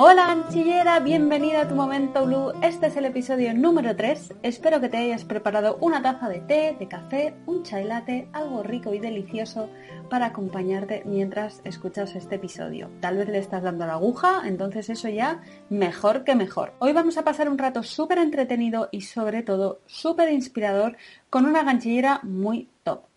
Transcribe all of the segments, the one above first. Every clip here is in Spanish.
Hola anchillera, bienvenida a tu momento blue. Este es el episodio número 3. Espero que te hayas preparado una taza de té, de café, un chai latte, algo rico y delicioso para acompañarte mientras escuchas este episodio. Tal vez le estás dando la aguja, entonces eso ya mejor que mejor. Hoy vamos a pasar un rato súper entretenido y sobre todo súper inspirador con una ganchillera muy top.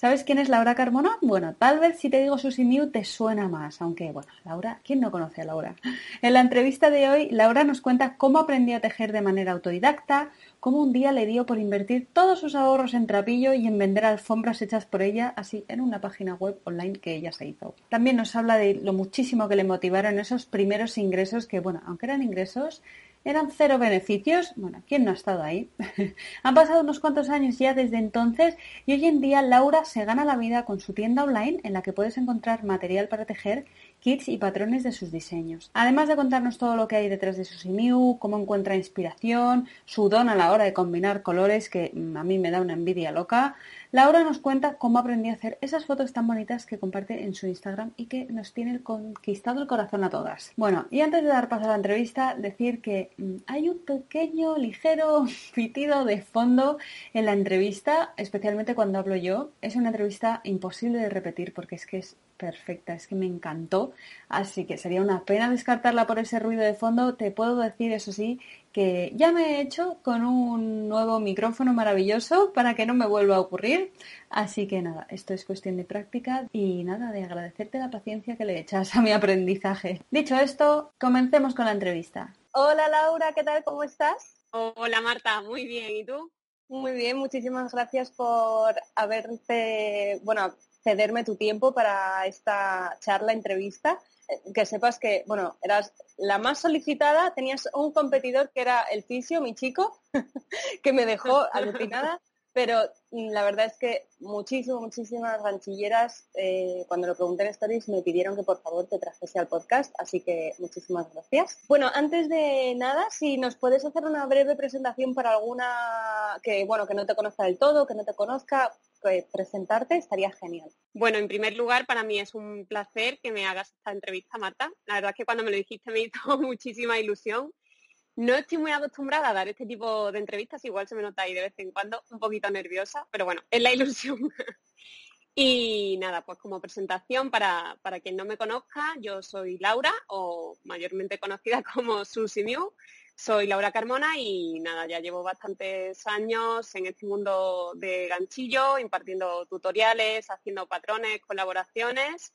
¿Sabes quién es Laura Carmona? Bueno, tal vez si te digo su Miu te suena más, aunque bueno, Laura, ¿quién no conoce a Laura? En la entrevista de hoy, Laura nos cuenta cómo aprendió a tejer de manera autodidacta, cómo un día le dio por invertir todos sus ahorros en trapillo y en vender alfombras hechas por ella, así en una página web online que ella se hizo. También nos habla de lo muchísimo que le motivaron esos primeros ingresos que, bueno, aunque eran ingresos, eran cero beneficios. Bueno, ¿quién no ha estado ahí? Han pasado unos cuantos años ya desde entonces y hoy en día Laura se gana la vida con su tienda online en la que puedes encontrar material para tejer, kits y patrones de sus diseños. Además de contarnos todo lo que hay detrás de su Simiu, cómo encuentra inspiración, su don a la hora de combinar colores que mm, a mí me da una envidia loca, Laura nos cuenta cómo aprendió a hacer esas fotos tan bonitas que comparte en su Instagram y que nos tiene conquistado el corazón a todas. Bueno, y antes de dar paso a la entrevista, decir que mm, hay un pequeño, ligero pitido de fondo en la entrevista, especialmente cuando hablo yo. Es una entrevista imposible de repetir porque es que es perfecta, es que me encantó, así que sería una pena descartarla por ese ruido de fondo. Te puedo decir, eso sí, que ya me he hecho con un nuevo micrófono maravilloso para que no me vuelva a ocurrir. Así que nada, esto es cuestión de práctica y nada, de agradecerte la paciencia que le echas a mi aprendizaje. Dicho esto, comencemos con la entrevista. Hola Laura, ¿qué tal? ¿Cómo estás? Hola Marta, muy bien. ¿Y tú? Muy bien, muchísimas gracias por haberte, bueno, cederme tu tiempo para esta charla, entrevista. Eh, que sepas que, bueno, eras la más solicitada, tenías un competidor que era el fisio, mi chico, que me dejó alucinada pero mm, la verdad es que muchísimas, muchísimas ganchilleras, eh, cuando lo pregunté en Stories, me pidieron que por favor te trajese al podcast, así que muchísimas gracias. Bueno, antes de nada, si nos puedes hacer una breve presentación para alguna que, bueno, que no te conozca del todo, que no te conozca, presentarte, estaría genial. Bueno, en primer lugar, para mí es un placer que me hagas esta entrevista, Marta. La verdad es que cuando me lo dijiste me hizo muchísima ilusión no estoy muy acostumbrada a dar este tipo de entrevistas, igual se me nota ahí de vez en cuando un poquito nerviosa, pero bueno, es la ilusión. y nada, pues como presentación, para, para, quien no me conozca, yo soy Laura, o mayormente conocida como Susi Mew. Soy Laura Carmona y nada, ya llevo bastantes años en este mundo de ganchillo, impartiendo tutoriales, haciendo patrones, colaboraciones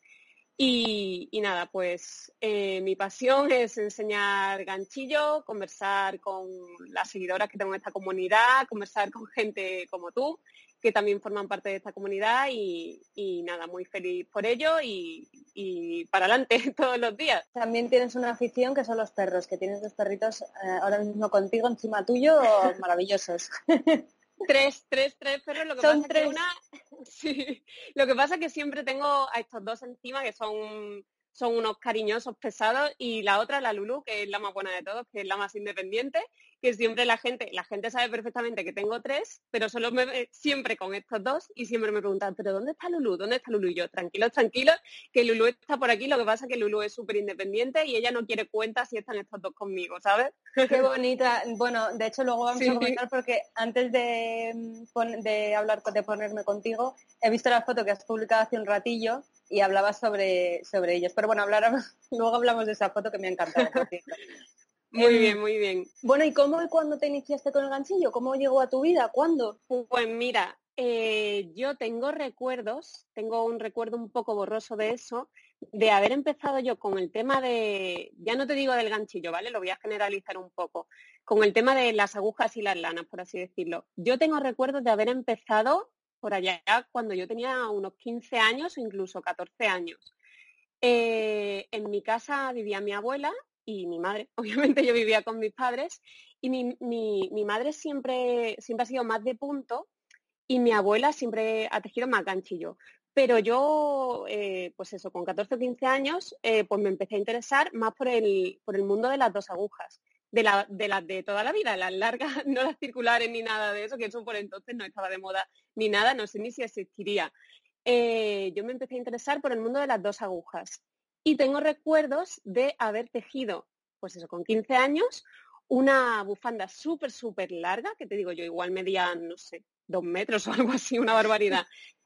y, nada, pues eh, mi pasión es enseñar ganchillo, conversar con las seguidoras que tengo en esta comunidad, conversar con gente como tú, que también forman parte de esta comunidad y, nada, muy feliz por ello y, para adelante todos los días. También tienes una afición que son los perros, que tienes dos perritos eh, ahora mismo contigo encima tuyo, maravillosos. Tres, tres, tres perros. Lo que pasa que una, sí. Lo que pasa es que siempre tengo a estos dos encima que son son unos cariñosos pesados y la otra, la Lulu, que es la más buena de todos, que es la más independiente, que siempre la gente, la gente sabe perfectamente que tengo tres, pero solo me ve siempre con estos dos y siempre me preguntan, pero ¿dónde está Lulu? ¿Dónde está Lulu? Y yo, tranquilos, tranquilos, que Lulu está por aquí, lo que pasa es que Lulu es súper independiente y ella no quiere cuenta si están estos dos conmigo, ¿sabes? Qué bonita. Bueno, de hecho luego vamos a comentar porque antes de, de hablar, de ponerme contigo, he visto la foto que has publicado hace un ratillo y hablaba sobre, sobre ellos. Pero bueno, hablar, luego hablamos de esa foto que me ha encantado. Muy bien, muy bien. Bueno, ¿y cómo y cuándo te iniciaste con el ganchillo? ¿Cómo llegó a tu vida? ¿Cuándo? Pues mira, eh, yo tengo recuerdos, tengo un recuerdo un poco borroso de eso, de haber empezado yo con el tema de, ya no te digo del ganchillo, ¿vale? Lo voy a generalizar un poco, con el tema de las agujas y las lanas, por así decirlo. Yo tengo recuerdos de haber empezado por allá cuando yo tenía unos 15 años incluso 14 años. Eh, en mi casa vivía mi abuela y mi madre. Obviamente yo vivía con mis padres y mi, madre siempre, siempre ha sido más de punto y mi abuela siempre ha tejido más ganchillo. Pero yo, eh, pues eso, con 14 o 15 años, eh, pues me empecé a interesar más por el, por el mundo de las dos agujas, de las de, la, de toda la vida, las largas, no las circulares ni nada de eso, que eso por entonces no estaba de moda ni nada, no sé ni si existiría. Eh, yo me empecé a interesar por el mundo de las dos agujas y tengo recuerdos de haber tejido pues eso, con 15 años, una bufanda súper, súper larga, que te digo yo, igual medía, no sé, dos metros o algo así, una barbaridad,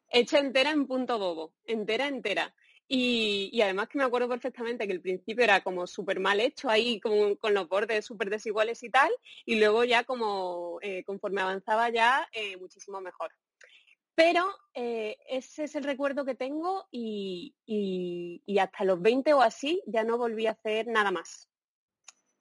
hecha entera en punto bobo, entera, entera. Y, además que me acuerdo perfectamente que el principio era como súper mal hecho, ahí con, con los bordes súper desiguales y tal, y luego ya como eh, conforme avanzaba ya, eh, muchísimo mejor. Pero eh, ese es el recuerdo que tengo y, y, hasta los 20 o así ya no volví a hacer nada más.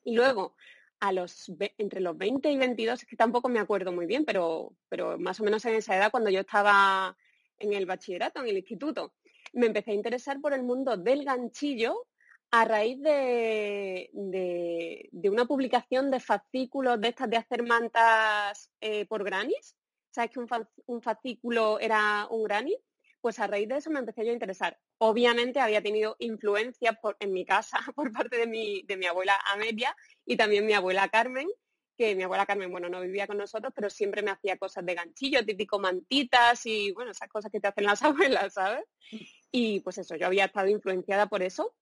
Y luego, a los, entre los 20 y 22, es que tampoco me acuerdo muy bien, pero, pero más o menos en esa edad cuando yo estaba en el bachillerato, en el instituto, me empecé a interesar por el mundo del ganchillo a raíz de, de, una publicación de fascículos de estas de hacer mantas eh, por granis. ¿Sabes que un, fascículo era un granny? Pues a raíz de eso me empecé yo a interesar. Obviamente había tenido influencia en mi casa por parte de mi, de mi abuela Amelia y también mi abuela Carmen, que mi abuela Carmen, bueno, no vivía con nosotros, pero siempre me hacía cosas de ganchillo, típico mantitas y, bueno, esas cosas que te hacen las abuelas, ¿sabes? Y pues eso, yo había estado influenciada por eso,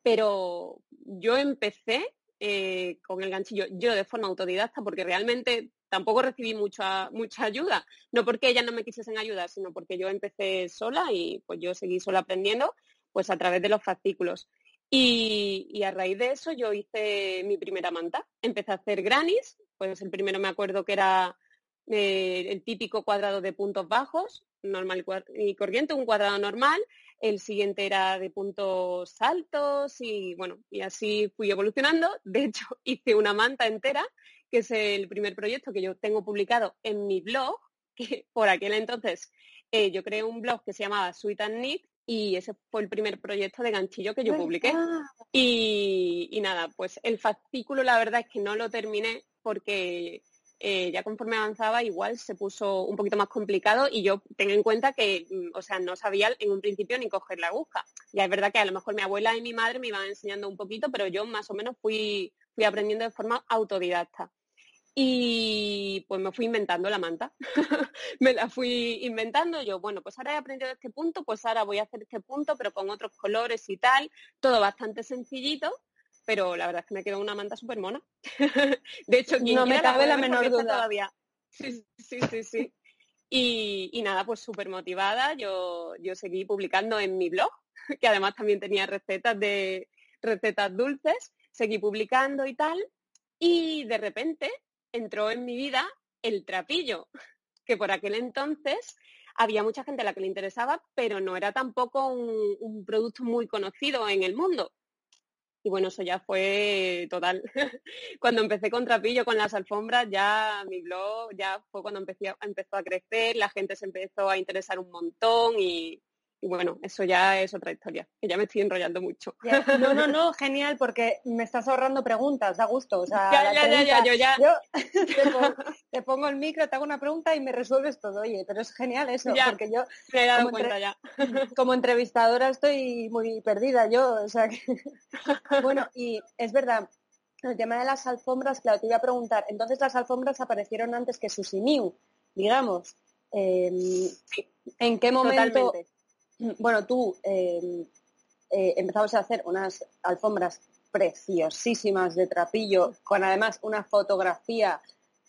pero yo empecé eh, con el ganchillo yo de forma autodidacta porque realmente tampoco recibí mucha, mucha ayuda, no porque ellas no me quisiesen ayudar, sino porque yo empecé sola y pues yo seguí sola aprendiendo pues a través de los fascículos. Y, a raíz de eso yo hice mi primera manta. Empecé a hacer granis, pues el primero me acuerdo que era eh, el típico cuadrado de puntos bajos, normal y corriente, un cuadrado normal. El siguiente era de puntos altos y bueno, y así fui evolucionando. De hecho, hice una manta entera, que es el primer proyecto que yo tengo publicado en mi blog, que por aquel entonces eh, yo creé un blog que se llamaba Sweet and Knit y ese fue el primer proyecto de ganchillo que yo publiqué. Y, nada, pues el fascículo la verdad es que no lo terminé porque eh, ya conforme avanzaba igual se puso un poquito más complicado y yo tengo en cuenta que, mm, o sea, no sabía en un principio ni coger la aguja. Ya es verdad que a lo mejor mi abuela y mi madre me iban enseñando un poquito, pero yo más o menos fui, fui aprendiendo de forma autodidacta. Y pues me fui inventando la manta. me la fui inventando. Yo, bueno, pues ahora he aprendido este punto, pues ahora voy a hacer este punto, pero con otros colores y tal. Todo bastante sencillito, pero la verdad es que me quedó una manta súper mona. de hecho, no me cabe la, menor duda. Todavía. Sí, sí, sí, sí. Y, y, nada, pues súper motivada. Yo, yo seguí publicando en mi blog, que además también tenía recetas de recetas dulces. Seguí publicando y tal. Y de repente entró en mi vida el trapillo, que por aquel entonces había mucha gente a la que le interesaba, pero no era tampoco un, producto muy conocido en el mundo. Y bueno, eso ya fue total. cuando empecé con Trapillo, con las alfombras, ya mi blog ya fue cuando empecé, empezó a crecer, la gente se empezó a interesar un montón y, y bueno, eso ya es otra historia, que ya me estoy enrollando mucho. No, no, no, genial, porque me estás ahorrando preguntas, da gusto. O sea, ya, ya, ya, ya, yo ya. te, pongo, el micro, te hago una pregunta y me resuelves todo. Oye, pero es genial eso, porque yo me he dado cuenta ya. como entrevistadora estoy muy perdida yo. O sea que... bueno, y es verdad, el tema de las alfombras, claro, te iba a preguntar, entonces las alfombras aparecieron antes que Susimiu, digamos. Em, ¿En qué momento? Bueno, tú eh, eh, empezamos a hacer unas alfombras preciosísimas de trapillo, con además una fotografía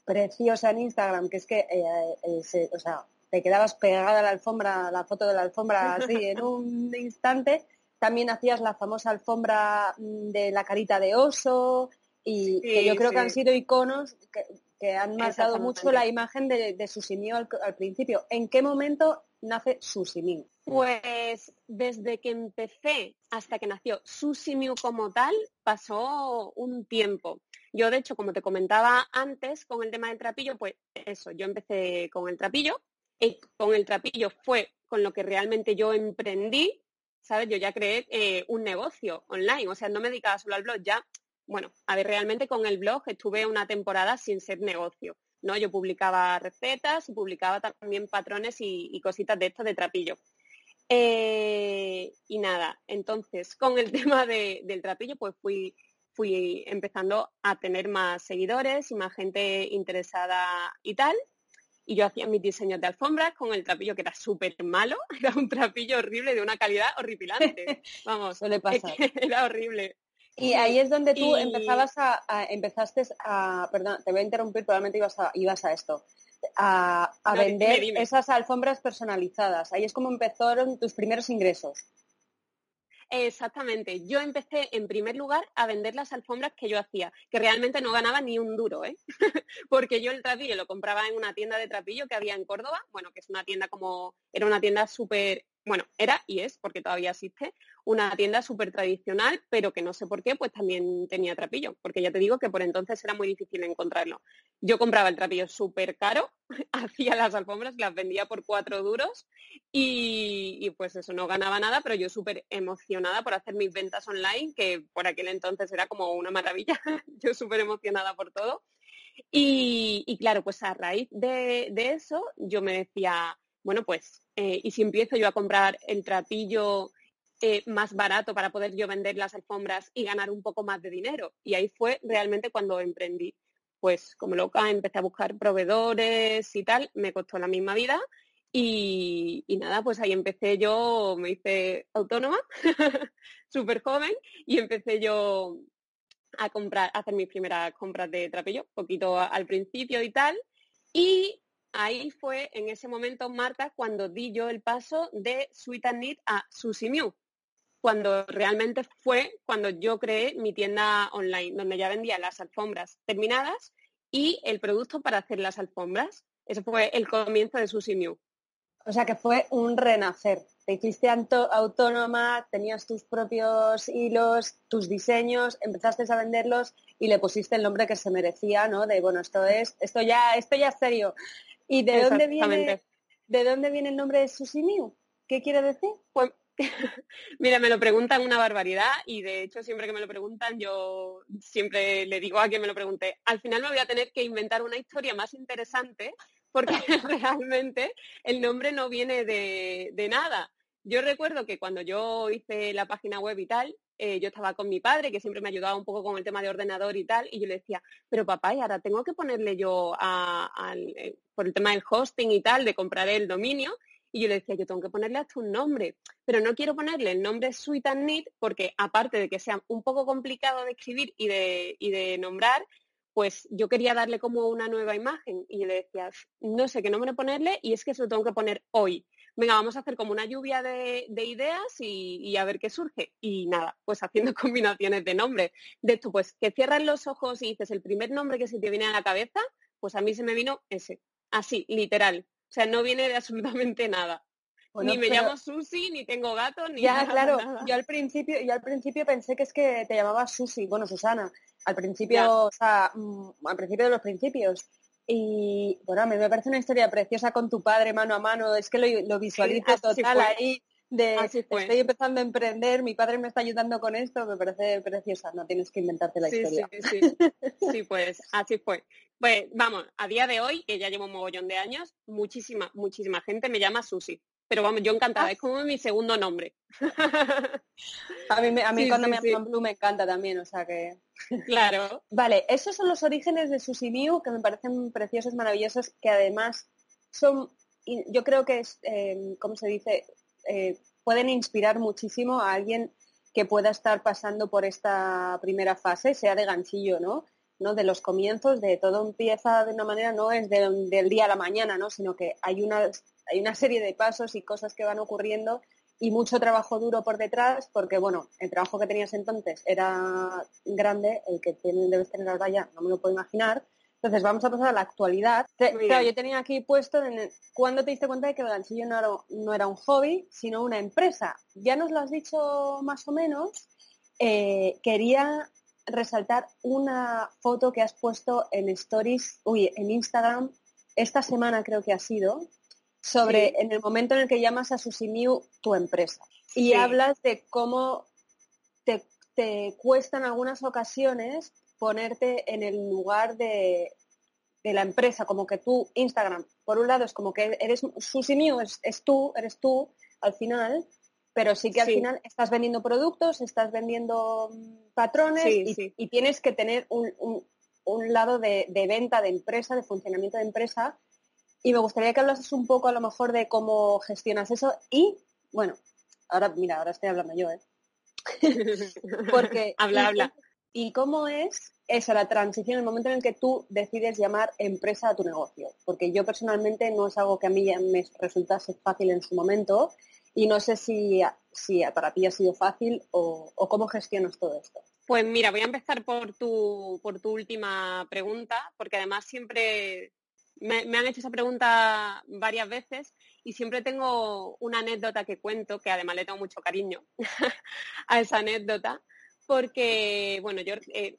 preciosa en Instagram, que es que, eh, o sea, te quedabas pegada a la alfombra, la foto de la alfombra así en un instante. También hacías la famosa alfombra mm, de la carita de oso y que yo creo que han sido iconos que, han marcado mucho la imagen de, de al, al, principio. ¿En qué momento nace Susimiu? Pues desde que empecé hasta que nació Susimiu como tal, pasó un tiempo. Yo, de hecho, como te comentaba antes con el tema del trapillo, pues eso, yo empecé con el trapillo y con el trapillo fue con lo que realmente yo emprendí, ¿sabes? Yo ya creé eh, un negocio online, o sea, no me dedicaba solo al blog, ya, bueno, a ver, realmente con el blog estuve una temporada sin ser negocio. ¿No? Yo publicaba recetas y publicaba también patrones y, cositas de esto de trapillo. Eh, y nada, entonces con el tema del trapillo pues fui, fui empezando a tener más seguidores y más gente interesada y tal. Y yo hacía mis diseños de alfombras con el trapillo que era súper malo, era un trapillo horrible de una calidad horripilante. Vamos, Suele pasar. era horrible. Y ahí es donde tú empezabas a, empezaste a, perdón, te voy a interrumpir, probablemente ibas a, ibas a esto, a, vender esas alfombras personalizadas. Ahí es como empezaron tus primeros ingresos. Exactamente. Yo empecé en primer lugar a vender las alfombras que yo hacía, que realmente no ganaba ni un duro, ¿eh? porque yo el trapillo lo compraba en una tienda de trapillo que había en Córdoba, bueno, que es una tienda como, era una tienda súper bueno, era y es, porque todavía existe, una tienda súper tradicional, pero que no sé por qué, pues también tenía trapillo, porque ya te digo que por entonces era muy difícil encontrarlo. Yo compraba el trapillo súper caro, hacía las alfombras, las vendía por cuatro duros y, pues eso, no ganaba nada, pero yo súper emocionada por hacer mis ventas online, que por aquel entonces era como una maravilla, yo súper emocionada por todo. Y, claro, pues a raíz de eso yo me decía, bueno, pues, eh, ¿y si empiezo yo a comprar el trapillo eh, más barato para poder yo vender las alfombras y ganar un poco más de dinero? Y ahí fue realmente cuando emprendí. Pues como loca empecé a buscar proveedores y tal, me costó la misma vida y, nada, pues ahí empecé yo, me hice autónoma, súper joven, y empecé yo a comprar, a hacer mis primeras compras de trapillo, poquito al principio y tal. Y ahí fue en ese momento, Marta, cuando di yo el paso de Sweet and Neat a Sushi Mew, cuando realmente fue cuando yo creé mi tienda online, donde ya vendía las alfombras terminadas y el producto para hacer las alfombras. Ese fue el comienzo de Sushi Mew. O sea que fue un renacer. Te hiciste autónoma, tenías tus propios hilos, tus diseños, empezaste a venderlos y le pusiste el nombre que se merecía, ¿no? De bueno, esto es, esto ya, esto ya es serio. ¿Y de dónde viene, de dónde viene el nombre de Susi ¿Qué quiere decir? Pues, mira, me lo preguntan una barbaridad y de hecho siempre que me lo preguntan yo siempre le digo a quien me lo pregunte, al final me voy a tener que inventar una historia más interesante porque realmente el nombre no viene de, de nada. Yo recuerdo que cuando yo hice la página web y tal, eh, yo estaba con mi padre, que siempre me ayudaba un poco con el tema de ordenador y tal, y yo le decía, pero papá, y ahora tengo que ponerle yo eh, por el tema del hosting y tal, de comprar el dominio, y yo le decía, yo tengo que ponerle hasta un nombre, pero no quiero ponerle el nombre Sweet and Neat porque aparte de que sea un poco complicado de escribir y de, y de nombrar, pues yo quería darle como una nueva imagen y yo le decía, no sé qué nombre ponerle y es que se lo tengo que poner hoy venga, vamos a hacer como una lluvia de, ideas y, a ver qué surge. Y nada, pues haciendo combinaciones de nombres. De esto, pues que cierras los ojos y dices el primer nombre que se te viene a la cabeza, pues a mí se me vino ese. Así, literal. O sea, no viene de absolutamente nada. ni me llamo Susi, ni tengo gato, ni Ya, claro. Yo al principio, yo al principio pensé que es que te llamabas Susi, bueno, Susana. Al principio, o sea, mm, al principio de los principios. Y bueno, a mí me parece una historia preciosa con tu padre mano a mano, es que lo, visualizo total ahí, de estoy empezando a emprender, mi padre me está ayudando con esto, me parece preciosa, no tienes que inventarte la historia. Sí, sí, sí, pues así fue. Pues vamos, a día de hoy, que ya llevo un mogollón de años, muchísima, muchísima gente me llama Susi. Pero vamos, yo encantada, ah. es como mi segundo nombre. a mí, a mí cuando me llaman Blue me encanta también, o sea que... Claro. vale, esos son los orígenes de Susi Mew que me parecen preciosos, maravillosos, que además son, yo creo que es, eh, ¿cómo se dice? Eh, pueden inspirar muchísimo a alguien que pueda estar pasando por esta primera fase, sea de ganchillo, ¿no? ¿no? De los comienzos, de todo empieza de una manera, no es del día a la mañana, ¿no? Sino que hay una hay una serie de pasos y cosas que van ocurriendo y mucho trabajo duro por detrás, porque bueno, el trabajo que tenías entonces era grande, el que debes tener ahora ya no me lo puedo imaginar. Entonces vamos a pasar a la actualidad. claro, yo tenía aquí puesto en cuando te diste cuenta de que el ganchillo no era, no era un hobby, sino una empresa. Ya nos lo has dicho más o menos. Eh, quería resaltar una foto que has puesto en stories, uy, en Instagram, esta semana creo que ha sido, sobre en el momento en el que llamas a Susimiu tu empresa. Y hablas de cómo te, cuesta en algunas ocasiones ponerte en el lugar de, la empresa, como que tú, Instagram, por un lado es como que eres Susimiu, es, es tú, eres tú al final, pero sí que al final estás vendiendo productos, estás vendiendo mm, patrones y, tienes que tener un, lado de, de, venta de empresa, de funcionamiento de empresa, y me gustaría que hablases un poco a lo mejor de cómo gestionas eso y, bueno, ahora, mira, ahora estoy hablando yo, ¿eh? Porque, habla, habla. ¿Y cómo es esa la transición, el momento en el que tú decides llamar empresa a tu negocio? Porque yo personalmente no es algo que a mí me resultase fácil en su momento y no sé si, si para ti ha sido fácil o, cómo gestionas todo esto. Pues mira, voy a empezar por tu, por tu última pregunta, porque además siempre me, han hecho esa pregunta varias veces y siempre tengo una anécdota que cuento, que además le tengo mucho cariño a esa anécdota, porque, bueno, yo, eh,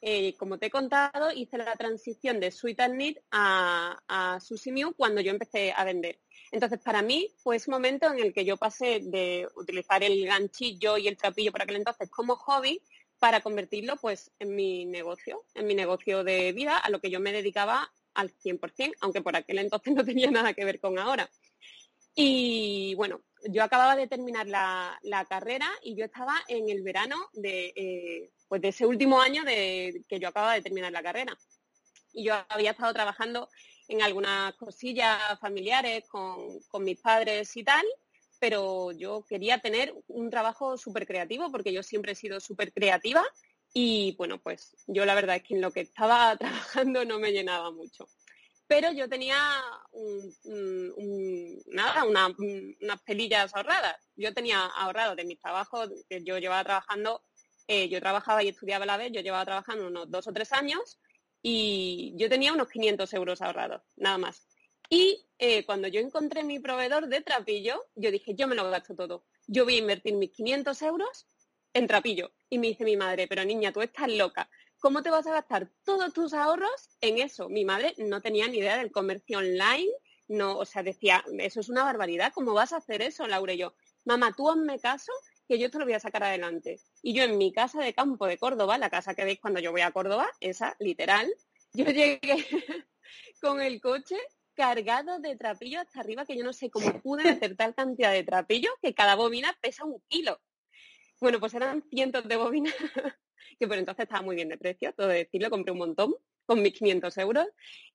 eh, como te he contado, hice la transición de Sweet and Knit a, a Mew cuando yo empecé a vender. Entonces, para mí fue ese momento en el que yo pasé de utilizar el ganchillo y el trapillo para aquel entonces como hobby para convertirlo pues en mi negocio, en mi negocio de vida, a lo que yo me dedicaba al 100%, aunque por aquel entonces no tenía nada que ver con ahora. Y bueno, yo acababa de terminar la, carrera y yo estaba en el verano de, eh, pues de ese último año de que yo acababa de terminar la carrera. Y yo había estado trabajando en algunas cosillas familiares con, con mis padres y tal, pero yo quería tener un trabajo súper creativo porque yo siempre he sido súper creativa y bueno, pues yo la verdad es que en lo que estaba trabajando no me llenaba mucho pero yo tenía nada, unas pelillas ahorradas. Yo tenía ahorrado de mis trabajos que yo llevaba trabajando, eh, yo trabajaba y estudiaba a la vez, yo llevaba trabajando unos dos o tres años y yo tenía unos 500 euros ahorrados, nada más. Y eh, cuando yo encontré mi proveedor de trapillo, yo dije, yo me lo gasto todo. Yo voy a invertir mis 500 euros en trapillo. Y me dice mi madre, pero niña, tú estás loca. ¿Cómo te vas a gastar todos tus ahorros en eso? Mi madre no tenía ni idea del comercio online, no, o sea, decía, eso es una barbaridad, ¿cómo vas a hacer eso, Laura? Yo, mamá, tú hazme caso que yo te lo voy a sacar adelante. Y yo en mi casa de campo de Córdoba, la casa que veis cuando yo voy a Córdoba, esa, literal, yo llegué con el coche cargado de trapillo hasta arriba, que yo no sé cómo pude hacer tal cantidad de trapillo que cada bobina pesa un kilo. Bueno, pues eran cientos de bobinas que por entonces estaba muy bien de precio, todo decirlo, compré un montón con mis 500 euros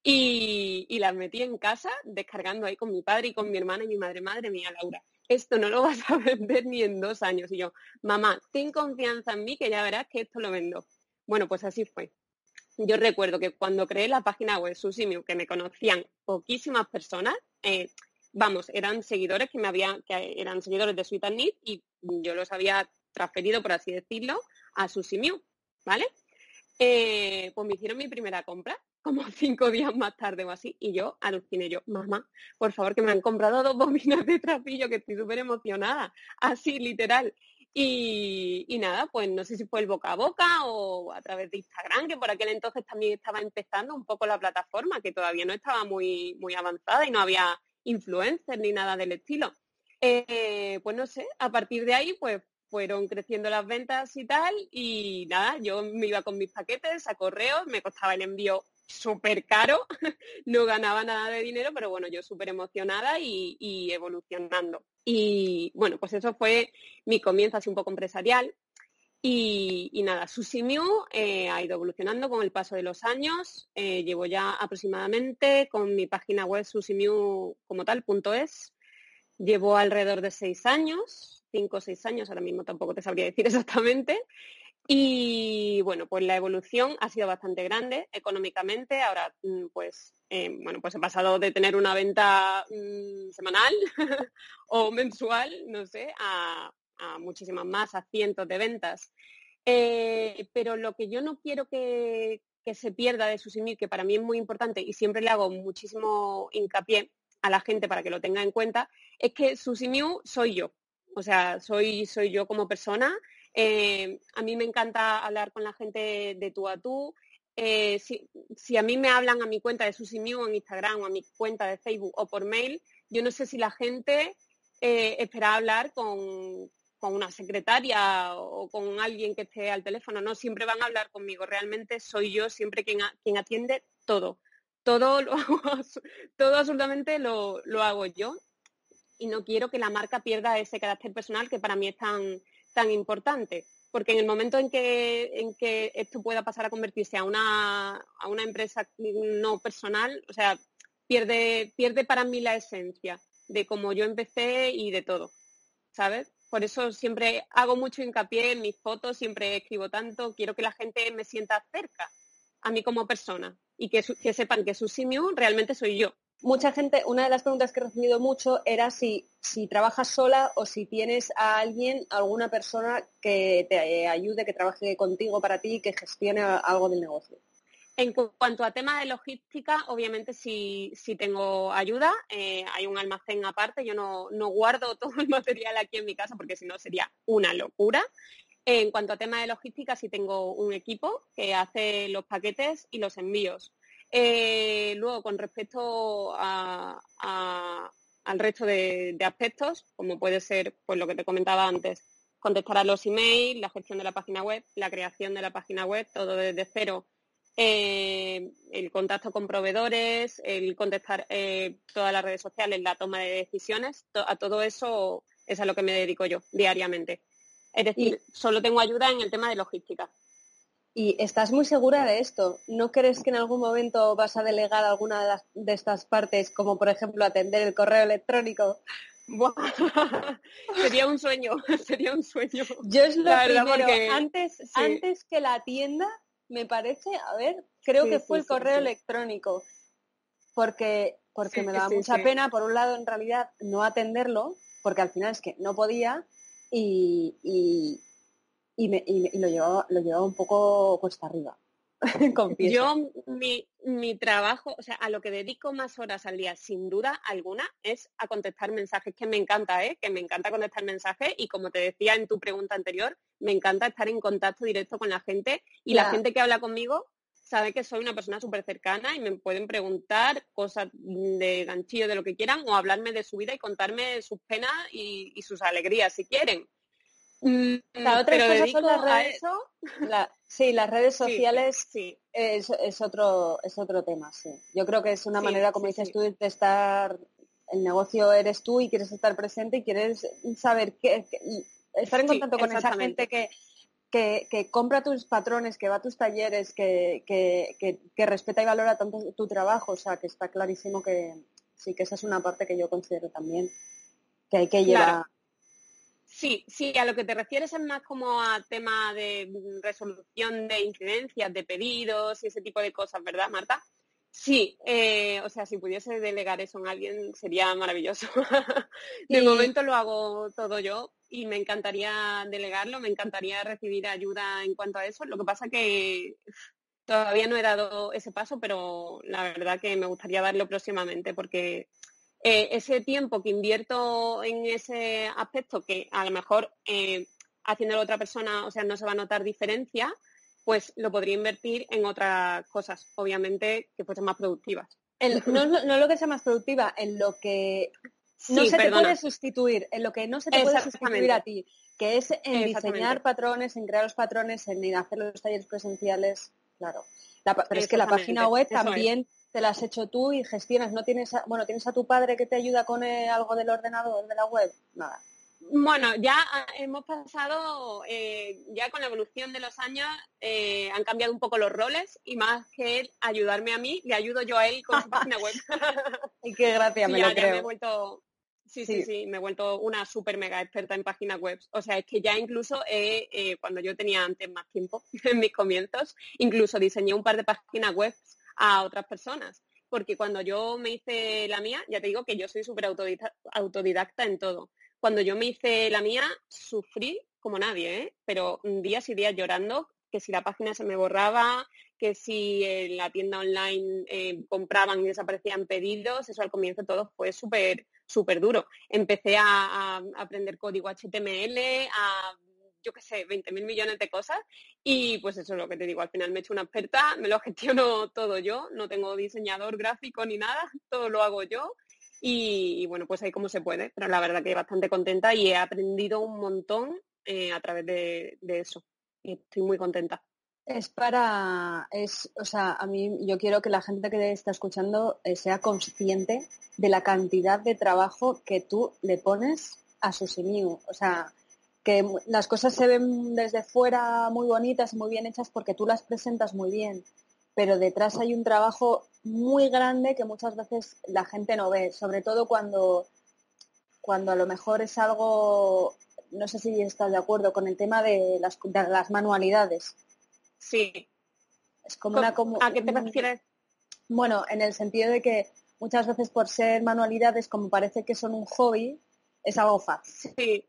y, las metí en casa descargando ahí con mi padre y con mi hermana y mi madre, madre mía, Laura, esto no lo vas a vender ni en dos años. Y yo, mamá, ten confianza en mí que ya verás que esto lo vendo. Bueno, pues así fue. Yo recuerdo que cuando creé la página web Susimiu, que me conocían poquísimas personas, eh, vamos, eran seguidores que me habían, que eran seguidores de Sweet and y yo los había transferido, por así decirlo, a Susimiu. ¿vale? Eh, pues me hicieron mi primera compra, como cinco días más tarde o así, y yo aluciné yo, mamá, por favor, que me han comprado dos bobinas de trapillo, que estoy súper emocionada, así, literal. Y, nada, pues no sé si fue el boca a boca o a través de Instagram, que por aquel entonces también estaba empezando un poco la plataforma, que todavía no estaba muy, muy avanzada y no había influencers ni nada del estilo. Eh, pues no sé, a partir de ahí, pues fueron creciendo las ventas y tal, y nada, yo me iba con mis paquetes a correos, me costaba el envío súper caro, no ganaba nada de dinero, pero bueno, yo súper emocionada y, evolucionando. Y bueno, pues eso fue mi comienzo así un poco empresarial. Y, nada, Susimiu eh, ha ido evolucionando con el paso de los años. Eh, llevo ya aproximadamente con mi página web susimiu como tal, punto es. Llevo alrededor de seis años cinco o seis años, ahora mismo tampoco te sabría decir exactamente. Y bueno, pues la evolución ha sido bastante grande económicamente. Ahora, mm, pues, eh, bueno, pues he pasado de tener una venta mm, semanal o mensual, no sé, a, muchísimas más, a cientos de ventas. Eh, pero lo que yo no quiero que, se pierda de Susimir, que para mí es muy importante y siempre le hago muchísimo hincapié a la gente para que lo tenga en cuenta, es que Susimiu soy yo. O sea, soy, soy yo como persona. Eh, a mí me encanta hablar con la gente de tú a tú. Eh, si, a mí me hablan a mi cuenta de Susimiu en Instagram o a mi cuenta de Facebook o por mail, yo no sé si la gente eh, espera hablar con, una secretaria o con alguien que esté al teléfono. No, siempre van a hablar conmigo. Realmente soy yo siempre quien, quien atiende todo. Todo, lo todo absolutamente lo, lo hago yo y no quiero que la marca pierda ese carácter personal que para mí es tan, tan importante. Porque en el momento en que, en que esto pueda pasar a convertirse a una, a una empresa no personal, o sea, pierde, pierde para mí la esencia de cómo yo empecé y de todo. ¿Sabes? Por eso siempre hago mucho hincapié en mis fotos, siempre escribo tanto, quiero que la gente me sienta cerca a mí como persona y que, sepan que su simio realmente soy yo. Mucha gente, una de las preguntas que he recibido mucho era si, si trabajas sola o si tienes a alguien, alguna persona que te ayude, que trabaje contigo para ti que gestione algo del negocio. En cuanto a tema de logística, obviamente sí, tengo ayuda. Eh, hay un almacén aparte. Yo no, guardo todo el material aquí en mi casa porque si no sería una locura. En cuanto a tema de logística, sí tengo un equipo que hace los paquetes y los envíos. Eh, luego, con respecto al resto de, de, aspectos, como puede ser pues, lo que te comentaba antes, contestar a los emails, la gestión de la página web, la creación de la página web, todo desde cero eh, el contacto con proveedores, el contestar eh, todas las redes sociales, la toma de decisiones, a todo eso es a lo que me dedico yo diariamente. Es decir, solo tengo ayuda en el tema de logística. ¿Y estás muy segura de esto? ¿No crees que en algún momento vas a delegar alguna de, estas partes, como por ejemplo atender el correo electrónico? sería un sueño, sería un sueño. Yo es lo primero, antes, antes que la tienda, me parece, a ver, creo que fue el correo electrónico, porque, porque me daba mucha pena, por un lado, en realidad, no atenderlo, porque al final es que no podía y, y, me, y, lo, llevaba, lo llevaba un poco cuesta arriba. Yo, mi, mi, trabajo, o sea, a lo que dedico más horas al día, sin duda alguna, es a contestar mensajes, que me encanta, ¿eh? que me encanta contestar mensajes y como te decía en tu pregunta anterior, me encanta estar en contacto directo con la gente y la gente que habla conmigo sabe que soy una persona súper cercana y me pueden preguntar cosas de ganchillo, de lo que quieran, o hablarme de su vida y contarme sus penas y sus alegrías, si quieren. Mm, la otra cosa son las redes, sí, las redes sociales sí, Es, otro, es otro tema, sí. Yo creo que es una manera, como dices tú, de estar, el negocio eres tú y quieres estar presente y quieres saber qué, estar en contacto con esa gente que, que, compra tus patrones, que va a tus talleres, que, que, respeta y valora tanto tu trabajo. O sea, que está clarísimo que sí, que esa es una parte que yo considero también que hay que llevar. Sí, sí, a lo que te refieres es más como a tema de resolución de incidencias, de pedidos y ese tipo de cosas, ¿verdad, Marta? Sí, eh, o sea, si pudiese delegar eso en alguien sería maravilloso. de momento lo hago todo yo y me encantaría delegarlo, me encantaría recibir ayuda en cuanto a eso. Lo que pasa que todavía no he dado ese paso, pero la verdad que me gustaría darlo próximamente porque eh, ese tiempo que invierto en ese aspecto, que a lo mejor eh, haciéndolo otra persona, o sea, no se va a notar diferencia, pues lo podría invertir en otras cosas, obviamente que fuesen más productivas. no, no, lo que sea más productiva, en lo que no se te puede sustituir, en lo que no se te puede sustituir a ti, que es en diseñar patrones, en crear los patrones, en hacer los talleres presenciales, claro. pero es que la página web también te la has hecho tú y gestionas. No tienes, a, bueno, tienes a tu padre que te ayuda con eh, algo del ordenador, de la web, nada. Bueno, ya hemos pasado, eh, ya con la evolución de los años, eh, han cambiado un poco los roles y más que él ayudarme a mí, le ayudo yo a él con su página web. y qué gracia, me lo creo. me he vuelto, sí, sí, sí, me he vuelto una super mega experta en páginas web. O sea, es que ya incluso cuando yo tenía antes más tiempo en mis comienzos, incluso diseñé un par de páginas web a otras personas. Porque cuando yo me hice la mía, ya te digo que yo soy súper autodidacta, en todo. Cuando yo me hice la mía, sufrí como nadie, ¿eh? pero días y días llorando, que si la página se me borraba, que si en la tienda online eh, compraban y desaparecían pedidos, eso al comienzo todo fue súper súper duro. Empecé a, aprender código HTML, a yo qué sé, 20.000 millones de cosas y pues eso es lo que te digo, al final me he hecho una experta, me lo gestiono todo yo, no tengo diseñador gráfico ni nada, todo lo hago yo y, bueno, pues ahí como se puede, pero la verdad que bastante contenta y he aprendido un montón eh, a través de, eso y estoy muy contenta. Es para, es, o sea, a mí yo quiero que la gente que está escuchando eh, sea consciente de la cantidad de trabajo que tú le pones a su simiu. O sea, que las cosas se ven desde fuera muy bonitas y muy bien hechas porque tú las presentas muy bien, pero detrás hay un trabajo muy grande que muchas veces la gente no ve, sobre todo cuando, cuando a lo mejor es algo no sé si estás de acuerdo con el tema de las, de las manualidades. Sí. Es como una... Como, ¿A qué te refieres? Bueno, en el sentido de que muchas veces por ser manualidades, como parece que son un hobby, es algo fácil. Sí.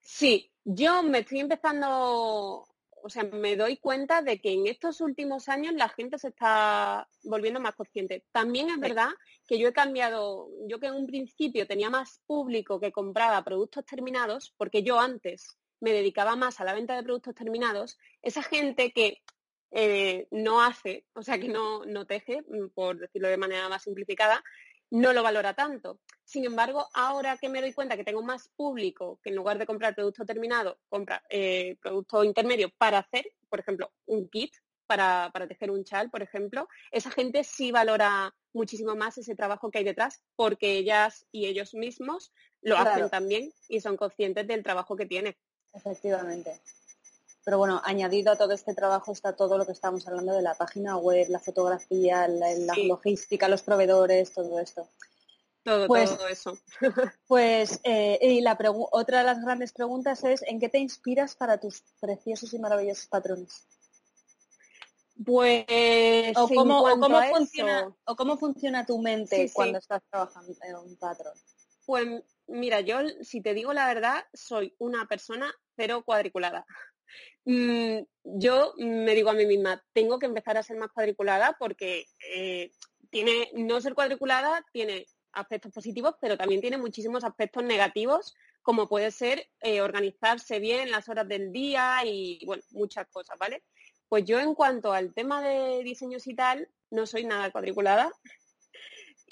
Sí, yo me estoy empezando o sea, me doy cuenta de que en estos últimos años la gente se está volviendo más consciente. También es verdad que yo he cambiado, yo que en un principio tenía más público que compraba productos terminados, porque yo antes me dedicaba más a la venta de productos terminados, esa gente que eh, no hace, o sea, que no, no teje, mm, por decirlo de manera más simplificada, no lo valora tanto. Sin embargo, ahora que me doy cuenta que tengo más público que en lugar de comprar producto terminado, compra eh, producto intermedio para hacer, por ejemplo, un kit para, tejer un chal, por ejemplo, esa gente sí valora muchísimo más ese trabajo que hay detrás porque ellas y ellos mismos lo hacen también y son conscientes del trabajo que tiene. Efectivamente. Pero bueno, añadido a todo este trabajo está todo lo que estamos hablando de la página web, la fotografía, la, logística, los proveedores, todo esto. Todo, pues, todo eso. pues, eh, y la otra de las grandes preguntas es, ¿en qué te inspiras para tus preciosos y maravillosos patrones? Pues, o cómo, funciona, o cómo funciona tu mente cuando estás trabajando en un patrón. Pues mira, yo si te digo la verdad, soy una persona cero cuadriculada. Mm, yo me digo a mí misma, tengo que empezar a ser más cuadriculada porque eh, tiene, no ser cuadriculada tiene aspectos positivos, pero también tiene muchísimos aspectos negativos, como puede ser eh, organizarse bien las horas del día y, bueno, muchas cosas, ¿vale? Pues yo en cuanto al tema de diseños y tal, no soy nada cuadriculada.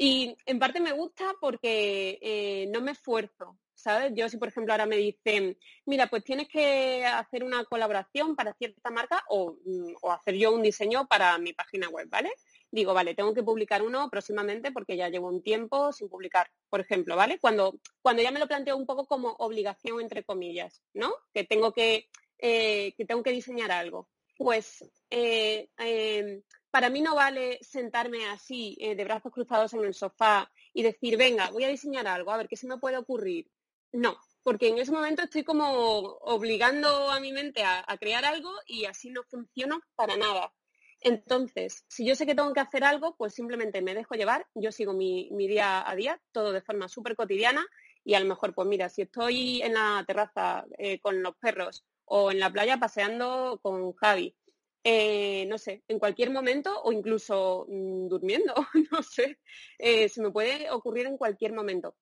Y en parte me gusta porque eh, no me esfuerzo. ¿Sabes? Yo si por ejemplo ahora me dicen, mira, pues tienes que hacer una colaboración para cierta marca mm, o, hacer yo un diseño para mi página web, ¿vale? Digo, vale, tengo que publicar uno próximamente porque ya llevo un tiempo sin publicar, por ejemplo, ¿vale? Cuando, cuando ya me lo planteo un poco como obligación, entre comillas, ¿no? Que tengo que, eh, que, tengo que diseñar algo. Pues eh, em, para mí no vale sentarme así, eh, de brazos cruzados en el sofá y decir, venga, voy a diseñar algo, a ver qué se me puede ocurrir. No, porque en ese momento estoy como obligando a mi mente a, crear algo y así no funciona para nada. Entonces, si yo sé que tengo que hacer algo, pues simplemente me dejo llevar, yo sigo mi, día a día, todo de forma súper cotidiana y a lo mejor, pues mira, si estoy en la terraza eh, con los perros o en la playa paseando con Javi, eh, no sé, en cualquier momento o incluso mm, durmiendo, no sé, eh, se me puede ocurrir en cualquier momento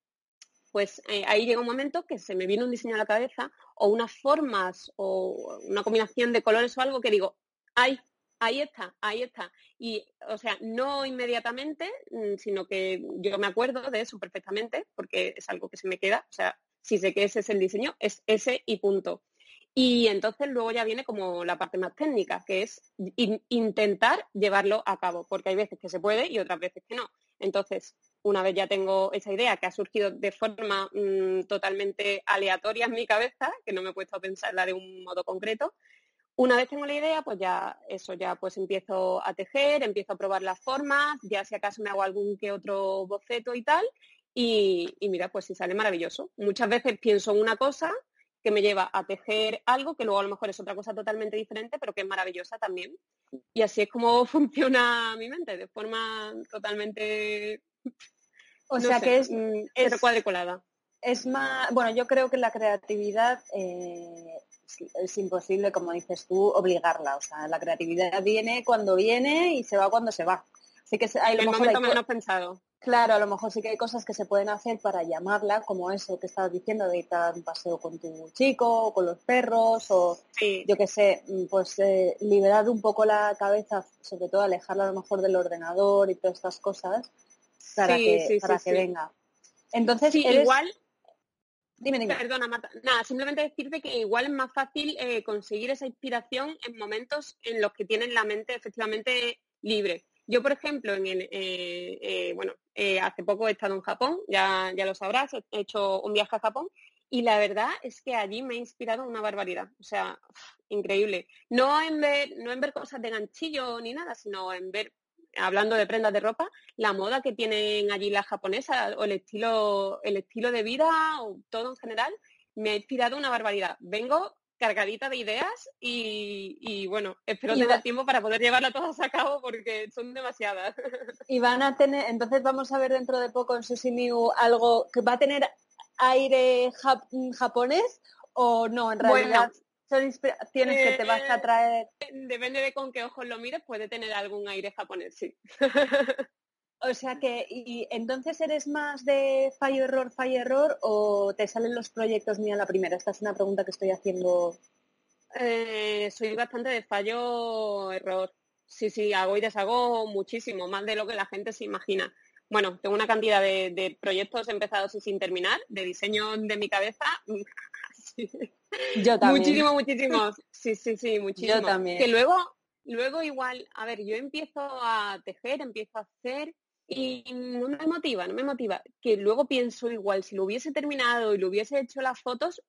pues eh, ahí llega un momento que se me viene un diseño a la cabeza o unas formas o una combinación de colores o algo que digo, ahí, ahí está, ahí está. Y, o sea, no inmediatamente, mm, sino que yo me acuerdo de eso perfectamente porque es algo que se me queda. O sea, si sé que ese es el diseño, es ese y punto. Y entonces luego ya viene como la parte más técnica, que es intentar llevarlo a cabo, porque hay veces que se puede y otras veces que no. Entonces, una vez ya tengo esa idea que ha surgido de forma mm, totalmente aleatoria en mi cabeza, que no me he puesto a pensarla de un modo concreto, una vez tengo la idea, pues ya eso, ya pues empiezo a tejer, empiezo a probar las formas, ya si acaso me hago algún que otro boceto y tal, y, y mira, pues si sale maravilloso. Muchas veces pienso en una cosa que me lleva a tejer algo que luego a lo mejor es otra cosa totalmente diferente, pero que es maravillosa también. Y así es como funciona mi mente, de forma totalmente o sea que es, mm, es cuadriculada. Es más, bueno, yo creo que la creatividad eh, es, imposible, como dices tú, obligarla. O sea, la creatividad viene cuando viene y se va cuando se va. Así que hay, el momento menos pensado. Claro, a lo mejor sí que hay cosas que se pueden hacer para llamarla, como eso que estabas diciendo, de ir a un paseo con tu chico, o con los perros, o yo qué sé, mm, pues eh, liberar un poco la cabeza, sobre todo alejarla a lo mejor del ordenador y todas estas cosas, para que, para que venga. Entonces, igual... Dime, dime. Perdona, Marta. Nada, simplemente decirte que igual es más fácil eh, conseguir esa inspiración en momentos en los que tienen la mente efectivamente libre. Yo, por ejemplo, en el, eh, eh, bueno, hace poco he estado en Japón, ya, ya lo sabrás, he hecho un viaje a Japón y la verdad es que allí me ha inspirado una barbaridad. O sea, increíble. No en ver, no en ver cosas de ganchillo ni nada, sino en ver hablando de prendas de ropa, la moda que tienen allí las japonesas o el estilo, el estilo de vida o todo en general me ha inspirado una barbaridad. Vengo cargadita de ideas y, bueno, espero tener tiempo para poder llevarla todas a cabo porque son demasiadas. Y van a tener, entonces vamos a ver dentro de poco en Sushi New algo que va a tener aire japonés o no, en realidad son inspiraciones que te vas a eh, traer. Depende de con qué ojos lo mires, puede tener algún aire japonés, sí. O sea que, y entonces eres más de fallo error, fallo error o te salen los proyectos ni a la primera? Esta es una pregunta que estoy haciendo. Eh, soy bastante de fallo error. Sí, sí, hago y deshago muchísimo, más de lo que la gente se imagina. Bueno, tengo una cantidad de, proyectos empezados y sin terminar, de diseño de mi cabeza. Yo también. Muchísimo, muchísimos. Sí, sí, sí, muchísimo. Yo también. Que luego, luego igual, a ver, yo empiezo a tejer, empiezo a hacer y no me motiva, no me motiva. Que luego pienso igual, si lo hubiese terminado y lo hubiese hecho las fotos,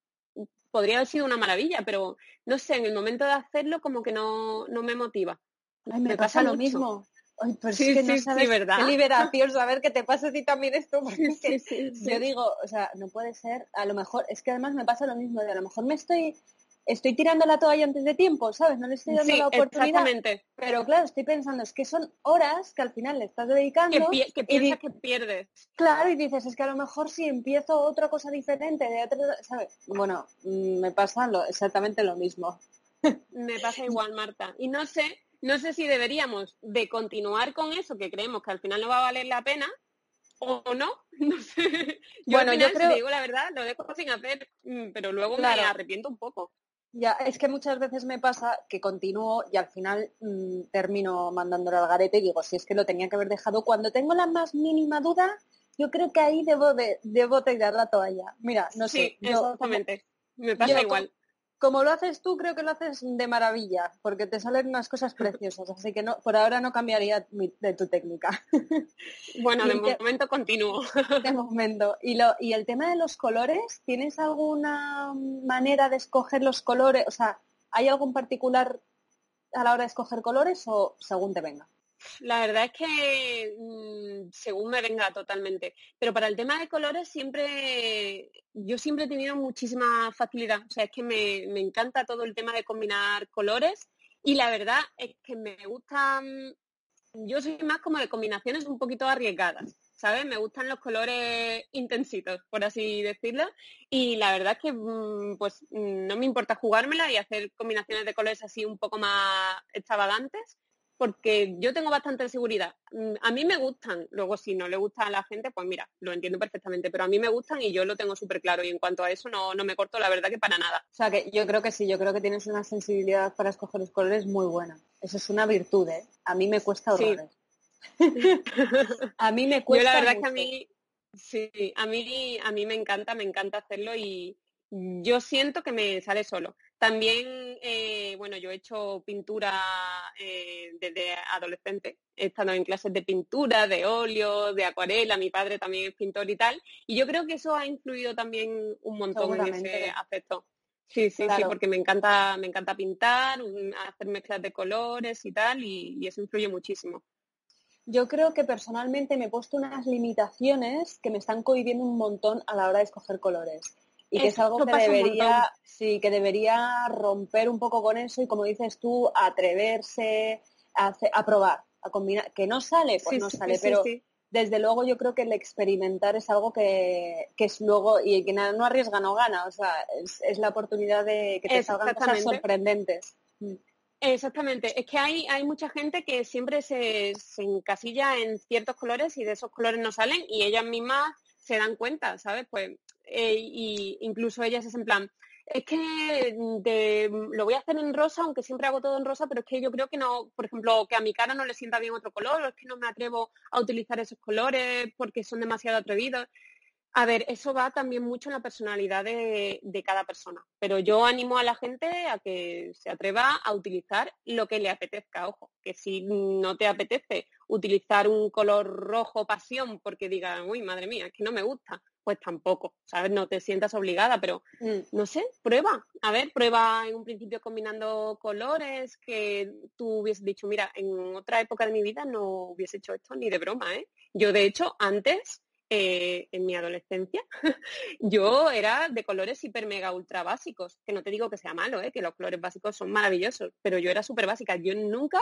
podría haber sido una maravilla, pero no sé, en el momento de hacerlo como que no, no me motiva. me, pasa, lo mismo. Ay, pues sí, es que no sabes ¿verdad? qué liberación saber que te pasa a ti también esto, porque es que yo digo, o sea, no puede ser, a lo mejor, es que además me pasa lo mismo, de a lo mejor me estoy estoy tirando la toalla antes de tiempo, ¿sabes? No le estoy dando la oportunidad. Exactamente. Pero claro, estoy pensando, es que son horas que al final le estás dedicando. Que, piensas que pierdes. Claro, y dices, es que a lo mejor si empiezo otra cosa diferente, de otra, ¿sabes? Bueno, mm, me pasa lo, exactamente lo mismo. Me pasa igual, Marta. Y no sé, no sé si deberíamos de continuar con eso, que creemos que al final no va a valer la pena, o no, no sé. Yo bueno, yo creo... digo la verdad, lo dejo sin hacer, mm, pero luego me arrepiento un poco. Ya, es que muchas veces me pasa que continúo y al final mm, termino mandándolo al garete y digo, si es que lo tenía que haber dejado cuando tengo la más mínima duda, yo creo que ahí debo de debo tirar la toalla. Mira, no sé. exactamente. me pasa igual como lo haces tú, creo que lo haces de maravilla, porque te salen unas cosas preciosas, así que no, por ahora no cambiaría de tu técnica. Bueno, de momento continúo. De momento. Y, lo, y el tema de los colores, ¿tienes alguna manera de escoger los colores? O sea, ¿hay algo en particular a la hora de escoger colores o según te venga? La verdad es que mm, según me venga totalmente. Pero para el tema de colores siempre, yo siempre he tenido muchísima facilidad. O sea, es que me, encanta todo el tema de combinar colores y la verdad es que me gustan, yo soy más como de combinaciones un poquito arriesgadas. ¿sabes? Me gustan los colores intensitos, por así decirlo. Y la verdad es que mm, pues no me importa jugármela y hacer combinaciones de colores así un poco más extravagantes porque yo tengo bastante seguridad. Mm, a mí me gustan, luego si no le gusta a la gente, pues mira, lo entiendo perfectamente, pero a mí me gustan y yo lo tengo súper claro y en cuanto a eso no, no me corto la verdad que para nada. O sea que yo creo que sí, yo creo que tienes una sensibilidad para escoger los colores muy buena. Eso es una virtud, ¿eh? A mí me cuesta horrores. a mí me cuesta. Yo la verdad que a mí, sí, a mí, a mí me encanta, me encanta hacerlo y yo siento que me sale solo. También, eh, bueno, yo he hecho pintura eh, desde adolescente. He estado en clases de pintura, de óleo, de acuarela. Mi padre también es pintor y tal. Y yo creo que eso ha influido también un montón en ese aspecto. Sí, sí, sí, porque me encanta, me encanta pintar, hacer mezclas de colores y tal, y, y eso influye muchísimo. Yo creo que personalmente me he puesto unas limitaciones que me están cohibiendo un montón a la hora de escoger colores y que es, algo que debería, sí, que debería romper un poco con eso y como dices tú, atreverse a, probar, a combinar, que no sale, pues no sale, pero desde luego yo creo que el experimentar es algo que, es luego, y que no arriesga no gana, o sea, es, la oportunidad de que te salgan cosas sorprendentes. Mm. Exactamente, es que hay, hay mucha gente que siempre se, se encasilla en ciertos colores y de esos colores no salen y ellas mismas se dan cuenta, ¿sabes? Pues eh, y incluso ellas es en plan, es que lo voy a hacer en rosa, aunque siempre hago todo en rosa, pero es que yo creo que no, por ejemplo, que a mi cara no le sienta bien otro color, o es que no me atrevo a utilizar esos colores porque son demasiado atrevidos. A ver, eso va también mucho en la personalidad de, de, cada persona, pero yo animo a la gente a que se atreva a utilizar lo que le apetezca, ojo, que si no te apetece utilizar un color rojo pasión porque diga, uy, madre mía, es que no me gusta, pues tampoco, ¿sabes? No te sientas obligada, pero mm. no sé, prueba. A ver, prueba en un principio combinando colores que tú hubieses dicho, mira, en otra época de mi vida no hubiese hecho esto ni de broma, ¿eh? Yo, de hecho, antes eh, en mi adolescencia, yo era de colores hiper mega ultra básicos, que no te digo que sea malo, ¿eh? que los colores básicos son maravillosos, pero yo era súper básica. Yo nunca,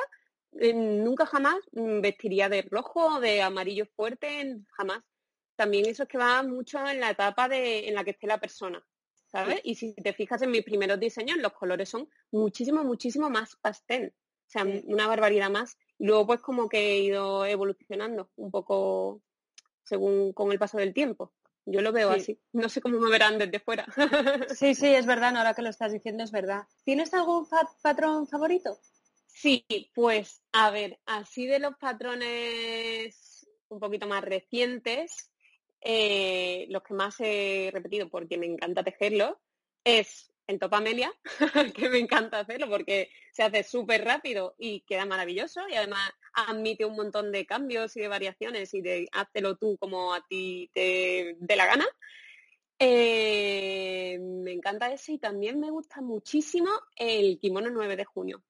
eh, nunca jamás mm, vestiría de rojo o de amarillo fuerte, jamás. También eso es que va mucho en la etapa de, en la que esté la persona. ¿sabes? Y si te fijas en mis primeros diseños, los colores son muchísimo, muchísimo más pastel. O sea, una barbaridad más. Y luego pues como que he ido evolucionando un poco según con el paso del tiempo. Yo lo veo así. No sé cómo me verán desde fuera. sí, sí, es verdad, ahora que lo estás diciendo es verdad. ¿Tienes algún patrón favorito? Sí, pues a ver, así de los patrones un poquito más recientes, eh, los que más he repetido porque me encanta tejerlo, es el topamelia, que me encanta hacerlo porque se hace súper rápido y queda maravilloso y además admite un montón de cambios y de variaciones y de háztelo tú como a ti te dé la gana. Eh, me encanta ese y también me gusta muchísimo el kimono 9 de junio.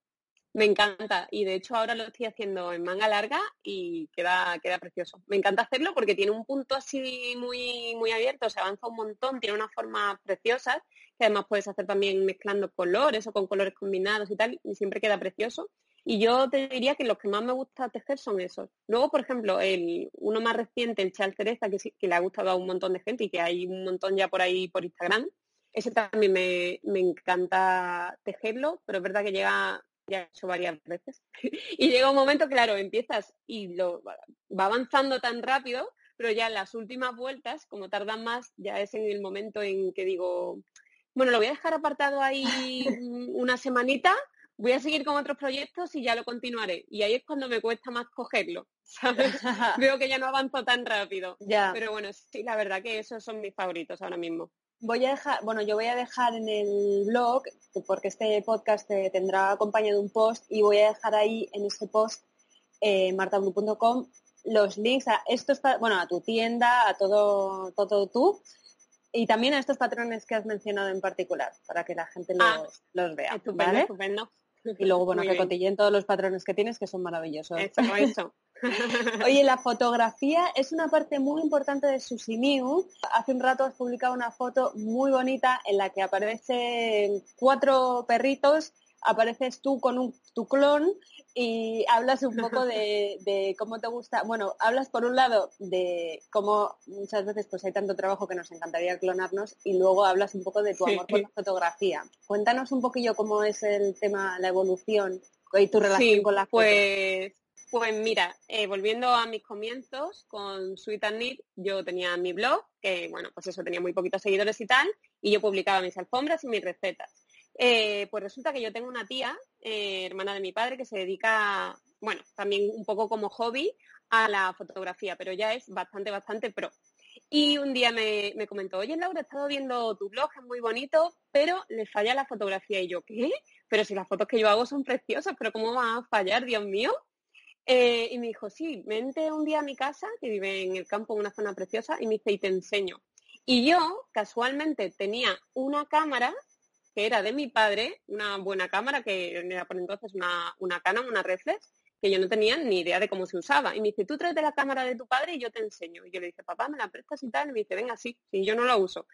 Me encanta y de hecho ahora lo estoy haciendo en manga larga y queda, queda precioso. Me encanta hacerlo porque tiene un punto así muy, muy abierto, se avanza un montón, tiene una forma preciosa que además puedes hacer también mezclando colores o con colores combinados y tal y siempre queda precioso. Y yo te diría que los que más me gusta tejer son esos. Luego, por ejemplo, el uno más reciente, el Chal Cereza, que, que le ha gustado a un montón de gente y que hay un montón ya por ahí por Instagram, ese también me, me encanta tejerlo, pero es verdad que llega ya he hecho varias veces. y llega un momento, claro, empiezas y lo va avanzando tan rápido, pero ya en las últimas vueltas, como tardan más, ya es en el momento en que digo, bueno, lo voy a dejar apartado ahí una semanita, voy a seguir con otros proyectos y ya lo continuaré. Y ahí es cuando me cuesta más cogerlo, ¿sabes? Veo que ya no avanzo tan rápido. Ya. Pero bueno, sí, la verdad que esos son mis favoritos ahora mismo voy a dejar, bueno, yo voy a dejar en el blog, porque este podcast tendrá acompañado un post, y voy a dejar ahí en ese post, eh, martablu.com, los links a estos, bueno, a tu tienda, a todo, todo tú, y también a estos patrones que has mencionado en particular, para que la gente los, ah, los vea. Estupendo, estupendo. Y luego, bueno, que cotillen todos los patrones que tienes, que son maravillosos. Eso, eso. Oye, la fotografía es una parte muy importante de Susimiu. Hace un rato has publicado una foto muy bonita en la que aparecen cuatro perritos, apareces tú con un, tu clon y hablas un poco de, cómo te gusta. Bueno, hablas por un lado de cómo muchas veces pues hay tanto trabajo que nos encantaría clonarnos y luego hablas un poco de tu amor por la fotografía. Cuéntanos un poquillo cómo es el tema, la evolución y tu relación con la pues... Pues mira, eh, volviendo a mis comienzos con Sweet and Knit, yo tenía mi blog, que bueno, pues eso tenía muy poquitos seguidores y tal, y yo publicaba mis alfombras y mis recetas. Eh, pues resulta que yo tengo una tía, eh, hermana de mi padre, que se dedica, bueno, también un poco como hobby a la fotografía, pero ya es bastante, bastante pro. Y un día me, comentó, oye Laura, he estado viendo tu blog, es muy bonito, pero le falla la fotografía. Y yo, ¿qué? Pero si las fotos que yo hago son preciosas, pero ¿cómo va a fallar, Dios mío? Eh, y me dijo, sí, vente un día a mi casa, que vive en el campo, en una zona preciosa, y me dice, y te enseño. Y yo, casualmente, tenía una cámara que era de mi padre, una buena cámara, que era por entonces una, una Canon, una reflex, que yo no tenía ni idea de cómo se usaba. Y me dice, tú traes de la cámara de tu padre y yo te enseño. Y yo le dije, papá, ¿me la prestas y tal? Y me dice, venga, sí, sí, yo no la uso.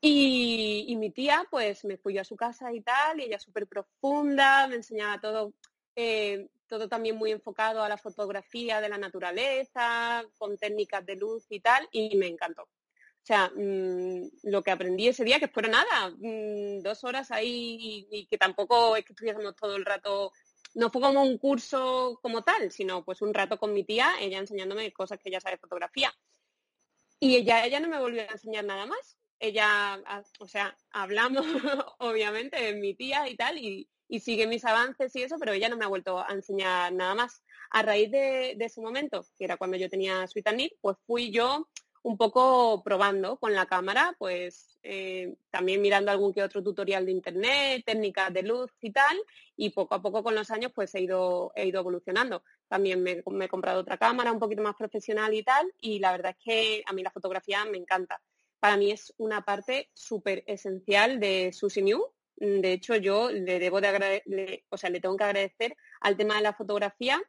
Y, y mi tía, pues me fui a su casa y tal, y ella súper profunda, me enseñaba todo. Eh, todo también muy enfocado a la fotografía de la naturaleza, con técnicas de luz y tal, y me encantó. O sea, mm, lo que aprendí ese día, que fueron nada, mm, dos horas ahí y, que tampoco es que estuviésemos todo el rato, no fue como un curso como tal, sino pues un rato con mi tía, ella enseñándome cosas que ella sabe fotografía. Y ella, ella no me volvió a enseñar nada más. Ella, o sea, hablamos obviamente de mi tía y tal, y, y sigue mis avances y eso, pero ella no me ha vuelto a enseñar nada más. A raíz de, ese momento, que era cuando yo tenía Sweet and pues fui yo un poco probando con la cámara, pues eh, también mirando algún que otro tutorial de internet, técnicas de luz y tal, y poco a poco con los años pues he ido, he ido evolucionando. También me, he comprado otra cámara un poquito más profesional y tal, y la verdad es que a mí la fotografía me encanta. Para mí es una parte súper esencial de Susi Mm, de hecho, yo le debo de agradecer, o sea, le tengo que agradecer al tema de la fotografía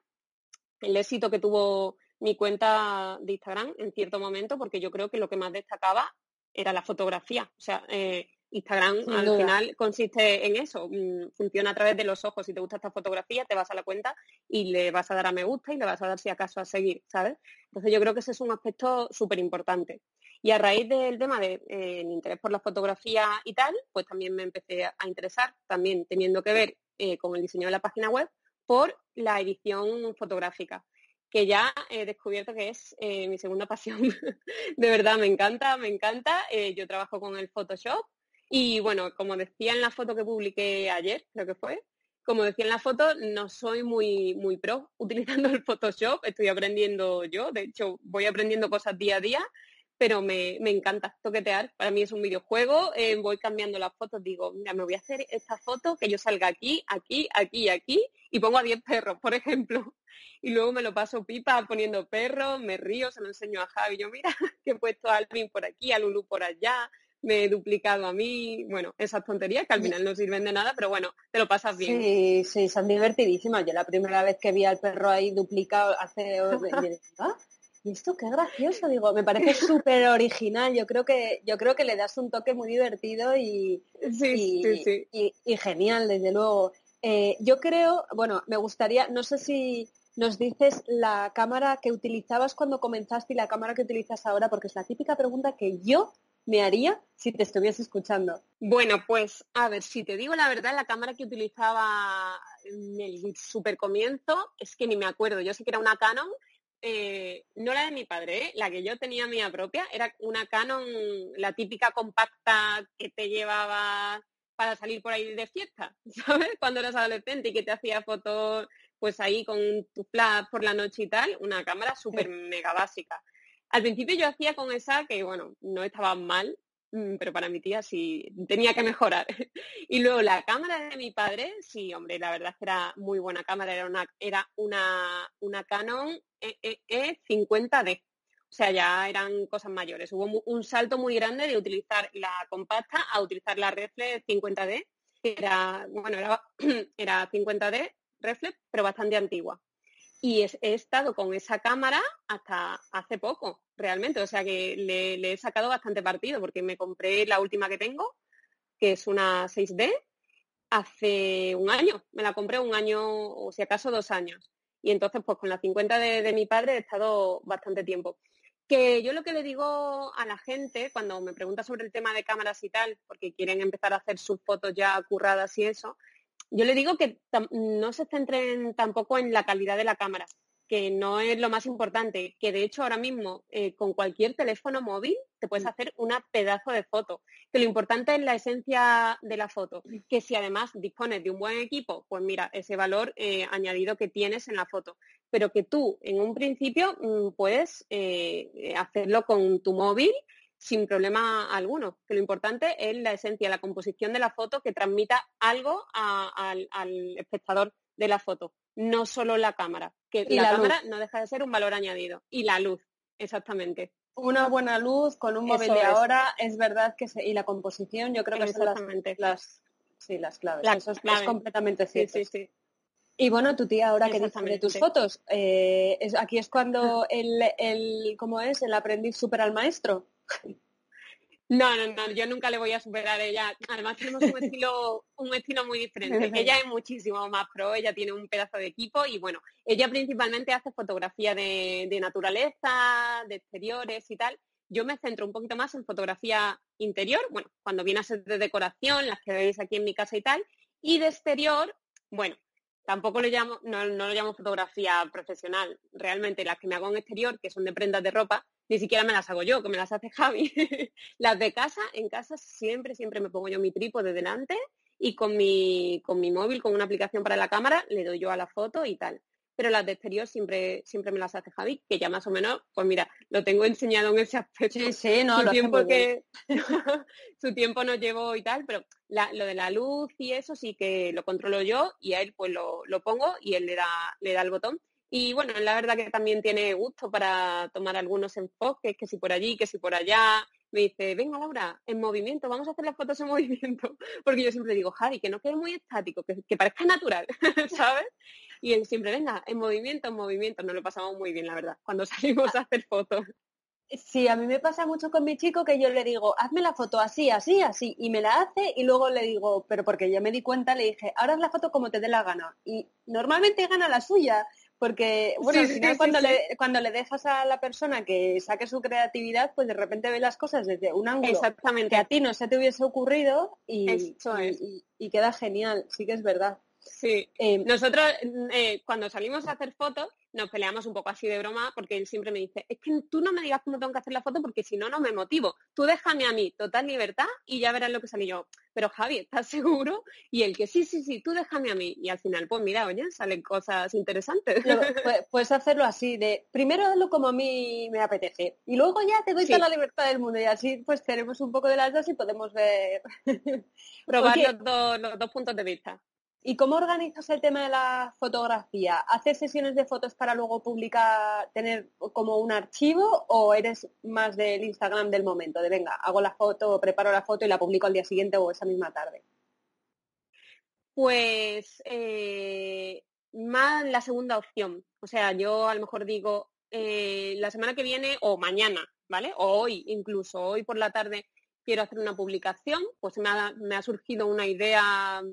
el éxito que tuvo mi cuenta de Instagram en cierto momento porque yo creo que lo que más destacaba era la fotografía. Eh, Instagram al final consiste en eso, mm, funciona a través de los ojos. Si te gusta esta fotografía, te vas a la cuenta y le vas a dar a me gusta y le vas a dar si acaso a seguir, ¿sabes? Entonces yo creo que ese es un aspecto súper importante. Y a raíz del tema del de, eh, interés por la fotografía y tal, pues también me empecé a interesar, también teniendo que ver eh, con el diseño de la página web, por la edición fotográfica que ya he descubierto que es eh, mi segunda pasión. de verdad, me encanta, me encanta. yo trabajo con el Photoshop y bueno, como decía en la foto que publiqué ayer, creo que fue, como decía en la foto, no soy muy, muy pro utilizando el Photoshop, estoy aprendiendo yo, de hecho voy aprendiendo cosas día a día, pero me, encanta toquetear. Para mí es un videojuego, eh, voy cambiando las fotos, digo, mira, me voy a hacer esta foto que yo salga aquí, aquí, aquí aquí, y pongo a 10 perros, por ejemplo. Y luego me lo paso pipa poniendo perros, me río, se lo enseño a Javi, yo mira, que he puesto a Alvin por aquí, a Lulu por allá, me he duplicado a mí, bueno, esas tonterías que al final no sirven de nada, pero bueno, te lo pasas bien. Sí, sí, son divertidísimas. Yo la primera vez que vi al perro ahí duplicado hace... ¿Ah? Y esto qué gracioso, digo, me parece súper original. Yo creo que yo creo que le das un toque muy divertido y, y, genial, desde luego. Eh, yo creo, bueno, me gustaría, no sé si nos dices la cámara que utilizabas cuando comenzaste y la cámara que utilizas ahora, porque es la típica pregunta que yo me haría si te estuviese escuchando? Bueno, pues a ver, si te digo la verdad, la cámara que utilizaba en el super comienzo es que ni me acuerdo. Yo sé que era una Canon, eh, no la de mi padre, ¿eh? la que yo tenía mía propia, era una Canon, la típica compacta que te llevaba para salir por ahí de fiesta, ¿sabes? Cuando eras adolescente y que te hacía fotos pues ahí con tu flash por la noche y tal, una cámara súper mega básica. Al principio yo hacía con esa que, bueno, no estaba mal, mm, pero para mi tía sí tenía que mejorar. y luego la cámara de mi padre, sí, hombre, la verdad es que era muy buena cámara, era una, era una, una Canon EE 50D. E o sea, ya eran cosas mayores. Hubo un salto muy grande de utilizar la compacta a utilizar la reflex 50D, que era, bueno, era, era 50D reflex, pero bastante antigua y he estado con esa cámara hasta hace poco, realmente. O sea que le, he sacado bastante partido porque me compré la última que tengo, que es una 6D, hace un año. Me la compré un año o si acaso dos años. Y entonces pues con la 50 de, de mi padre he estado bastante tiempo. Que yo lo que le digo a la gente cuando me pregunta sobre el tema de cámaras y tal, porque quieren empezar a hacer sus fotos ya curradas y eso, yo le digo que no se centren tampoco en la calidad de la cámara, que no es lo más importante, que de hecho ahora mismo eh, con cualquier teléfono móvil te puedes mm. hacer una pedazo de foto, que lo importante es la esencia de la foto, mm. que si además dispones de un buen equipo, pues mira, ese valor eh, añadido que tienes en la foto, pero que tú en un principio mm, puedes eh, hacerlo con tu móvil sin problema alguno, que lo importante es la esencia, la composición de la foto que transmita algo al, espectador de la foto, no solo la cámara, que la, cámara no deja de ser un valor añadido, y la luz, exactamente. Una buena luz con un móvil de ahora, es verdad que y la composición, yo creo que son las, sí, las claves. Eso es, completamente cierto. Y bueno, tu tía ahora que dice de tus fotos, eh, aquí es cuando el, el, ¿cómo es? El aprendiz supera al maestro. No, no, no, yo nunca le voy a superar a ella. Además tenemos un estilo, un estilo muy diferente. Ella es muchísimo más pro, ella tiene un pedazo de equipo y bueno, ella principalmente hace fotografía de, naturaleza, de exteriores y tal. Yo me centro un poquito más en fotografía interior, bueno, cuando viene a ser de decoración, las que veis aquí en mi casa y tal, y de exterior, bueno, tampoco lo llamo, no, no lo llamo fotografía profesional. Realmente las que me hago en exterior, que son de prendas de ropa, ni siquiera me las hago yo, que me las hace Javi. las de casa, en casa siempre, siempre me pongo yo mi trípode delante y con mi, con mi móvil, con una aplicación para la cámara, le doy yo a la foto y tal. Pero las de exterior siempre, siempre me las hace Javi, que ya más o menos, pues mira, lo tengo enseñado en ese aspecto. Sí, sí, no, su tiempo que su tiempo no llevo y tal, pero lo de la luz y eso sí que lo controlo yo y a él pues lo, lo pongo y él le da, le da el botón y bueno, la verdad que también tiene gusto para tomar algunos enfoques, que si por allí, que si por allá. Me dice, venga Laura, en movimiento, vamos a hacer las fotos en movimiento. Porque yo siempre digo, Javi, que no quede muy estático, que, parezca natural, ¿sabes? Y él siempre, venga, en movimiento, en movimiento. Nos lo pasamos muy bien, la verdad, cuando salimos a hacer fotos. Sí, a mí me pasa mucho con mi chico que yo le digo, hazme la foto así, así, así, y me la hace y luego le digo, pero porque ya me di cuenta, le dije, ahora haz la foto como te dé la gana. Y normalmente gana la suya, porque, bueno, al final cuando, Le, cuando le dejas a la persona que saque su creatividad, pues de repente ve las cosas desde un ángulo Exactamente. que a ti no se te hubiese ocurrido y, y, queda genial, sí que es verdad. Sí, eh, nosotros eh, cuando salimos a hacer fotos nos peleamos un poco así de broma porque él siempre me dice, es que tú no me digas cómo tengo que hacer la foto porque si no, no me motivo. Tú déjame a mí total libertad y ya verás lo que sale yo. Pero Javi, ¿estás seguro? Y el que sí, sí, sí, tú déjame a mí. Y al final, pues mira, oye, salen cosas interesantes. puedes hacerlo así, de primero hazlo como a mí me apetece y luego ya te doy toda la libertad del mundo y así pues tenemos un poco de las dos y podemos ver... Probar los dos puntos de vista. ¿Y cómo organizas el tema de la fotografía? ¿Haces sesiones de fotos para luego publicar, tener como un archivo o eres más del Instagram del momento? De venga, hago la foto, preparo la foto y la publico al día siguiente o esa misma tarde. Pues eh, más la segunda opción. O sea, yo a lo mejor digo eh, la semana que viene o mañana, ¿vale? O hoy, incluso hoy por la tarde quiero hacer una publicación, pues me ha surgido una idea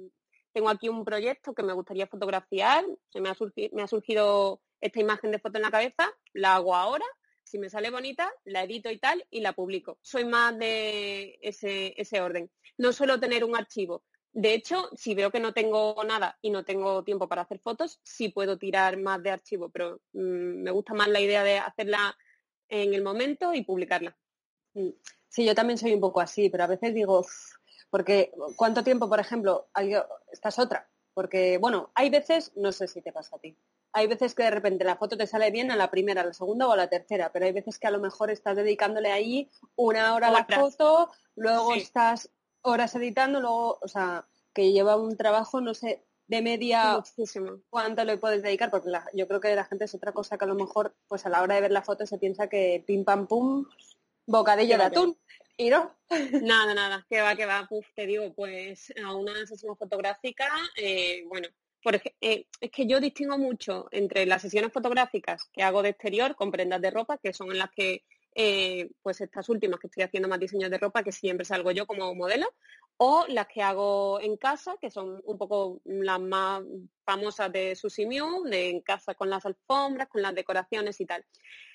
tengo aquí un proyecto que me gustaría fotografiar, se me ha, surgido, esta imagen de foto en la cabeza, la hago ahora, si me sale bonita, la edito y tal y la publico. Soy más de ese, orden. No suelo tener un archivo. De hecho, si veo que no tengo nada y no tengo tiempo para hacer fotos, sí puedo tirar más de archivo, pero mm, me gusta más la idea de hacerla en el momento y publicarla. Sí, yo también soy un poco así, pero a veces digo, porque, ¿cuánto tiempo, por ejemplo? Esta es otra. Porque, bueno, hay veces, no sé si te pasa a ti, hay veces que de repente la foto te sale bien a la primera, a la segunda o a la tercera, pero hay veces que a lo mejor estás dedicándole ahí una hora a la foto, luego estás horas editando, luego, o sea, que lleva un trabajo, no sé, de media Muchísimo. cuánto le puedes dedicar, porque yo creo que la gente es otra cosa que a lo mejor, pues a la hora de ver la foto se piensa que pim pam pum, bocadillo de atún. Y no. Nada, nada, que va, que va, Uf, te digo, pues a una sesión fotográfica, eh, bueno, eh, es que yo distingo mucho entre las sesiones fotográficas que hago de exterior con prendas de ropa, que son en las que, eh, pues estas últimas que estoy haciendo más diseños de ropa, que siempre salgo yo como modelo, o las que hago en casa, que son un poco las más famosas de Sushi Mew, de en casa con las alfombras, con las decoraciones y tal.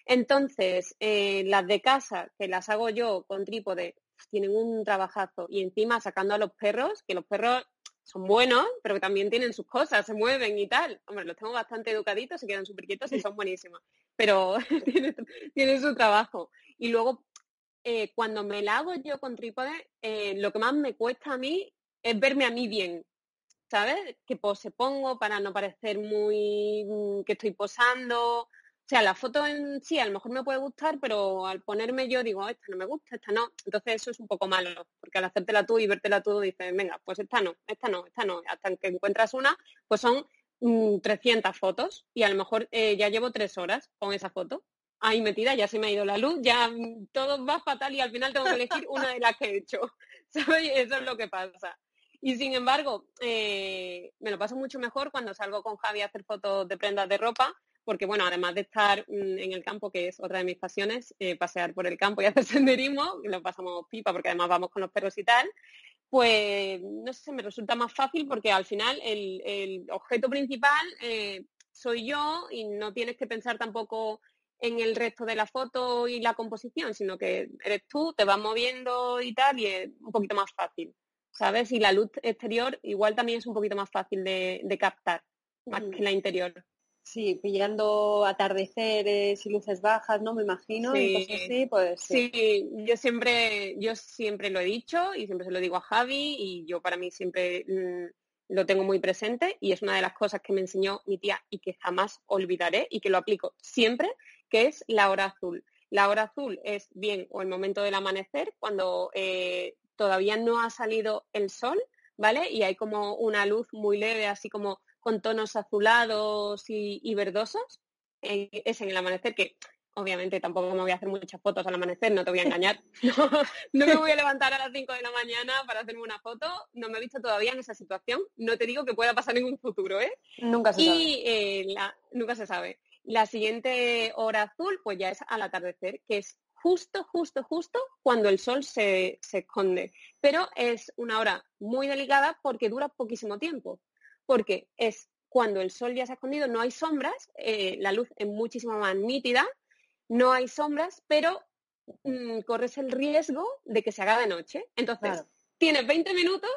Entonces, eh, las de casa, que las hago yo con trípode, tienen un trabajazo. Y encima sacando a los perros, que los perros son buenos, pero que también tienen sus cosas, se mueven y tal. Hombre, los tengo bastante educaditos, se quedan súper quietos y son buenísimos. Pero tienen, su trabajo. Y luego, eh, cuando me la hago yo con trípode, eh, lo que más me cuesta a mí es verme a mí bien. ¿Sabes? ¿Qué pose pongo para no parecer muy mm, que estoy posando? O sea, la foto en sí a lo mejor me puede gustar, pero al ponerme yo digo, esta no me gusta, esta no. Entonces eso es un poco malo, porque al hacértela tú y vértela tú dices, venga, pues esta no, esta no, esta no. Hasta que encuentras una, pues son 300 mm, fotos y a lo mejor eh, ya llevo tres horas con esa foto ahí metida, ya se me ha ido la luz, ya mm, todo va fatal y al final tengo que elegir una de las que he hecho. ¿Sabes? Eso es lo que pasa. Y sin embargo, eh, me lo paso mucho mejor cuando salgo con Javi a hacer fotos de prendas de ropa, porque bueno, además de estar mm, en el campo, que es otra de mis pasiones, eh, pasear por el campo y hacer senderismo, que lo pasamos pipa porque además vamos con los perros y tal, pues no sé, me resulta más fácil porque al final el, objeto principal eh, soy yo y no tienes que pensar tampoco en el resto de la foto y la composición, sino que eres tú, te vas moviendo y tal, y es un poquito más fácil, ¿sabes? Y la luz exterior igual también es un poquito más fácil de, captar, más que la interior. Sí, pillando atardeceres y luces bajas, ¿no? Me imagino. Sí, pues. Sí. yo siempre, yo siempre lo he dicho y siempre se lo digo a Javi y yo para mí siempre mm, lo tengo muy presente y es una de las cosas que me enseñó mi tía y que jamás olvidaré y que lo aplico siempre, que es la hora azul. La hora azul es bien o el momento del amanecer, cuando eh, todavía no ha salido el sol, ¿vale? Y hay como una luz muy leve, así como con tonos azulados y, verdosos, es en el amanecer que obviamente tampoco me voy a hacer muchas fotos al amanecer, no te voy a engañar. No, me voy a levantar a las 5 de la mañana para hacerme una foto. No me he visto todavía en esa situación. No te digo que pueda pasar en un futuro, ¿eh? Nunca se y, Eh, nunca se sabe. La siguiente hora azul, pues ya es al atardecer, que es justo, justo, justo cuando el sol se, se esconde. Pero es una hora muy delicada porque dura poquísimo tiempo. Porque es cuando el sol ya se ha escondido, no hay sombras, eh, la luz es muchísimo más nítida, no hay sombras, pero mm, corres el riesgo de que se haga de noche. Entonces, tienes 20 minutos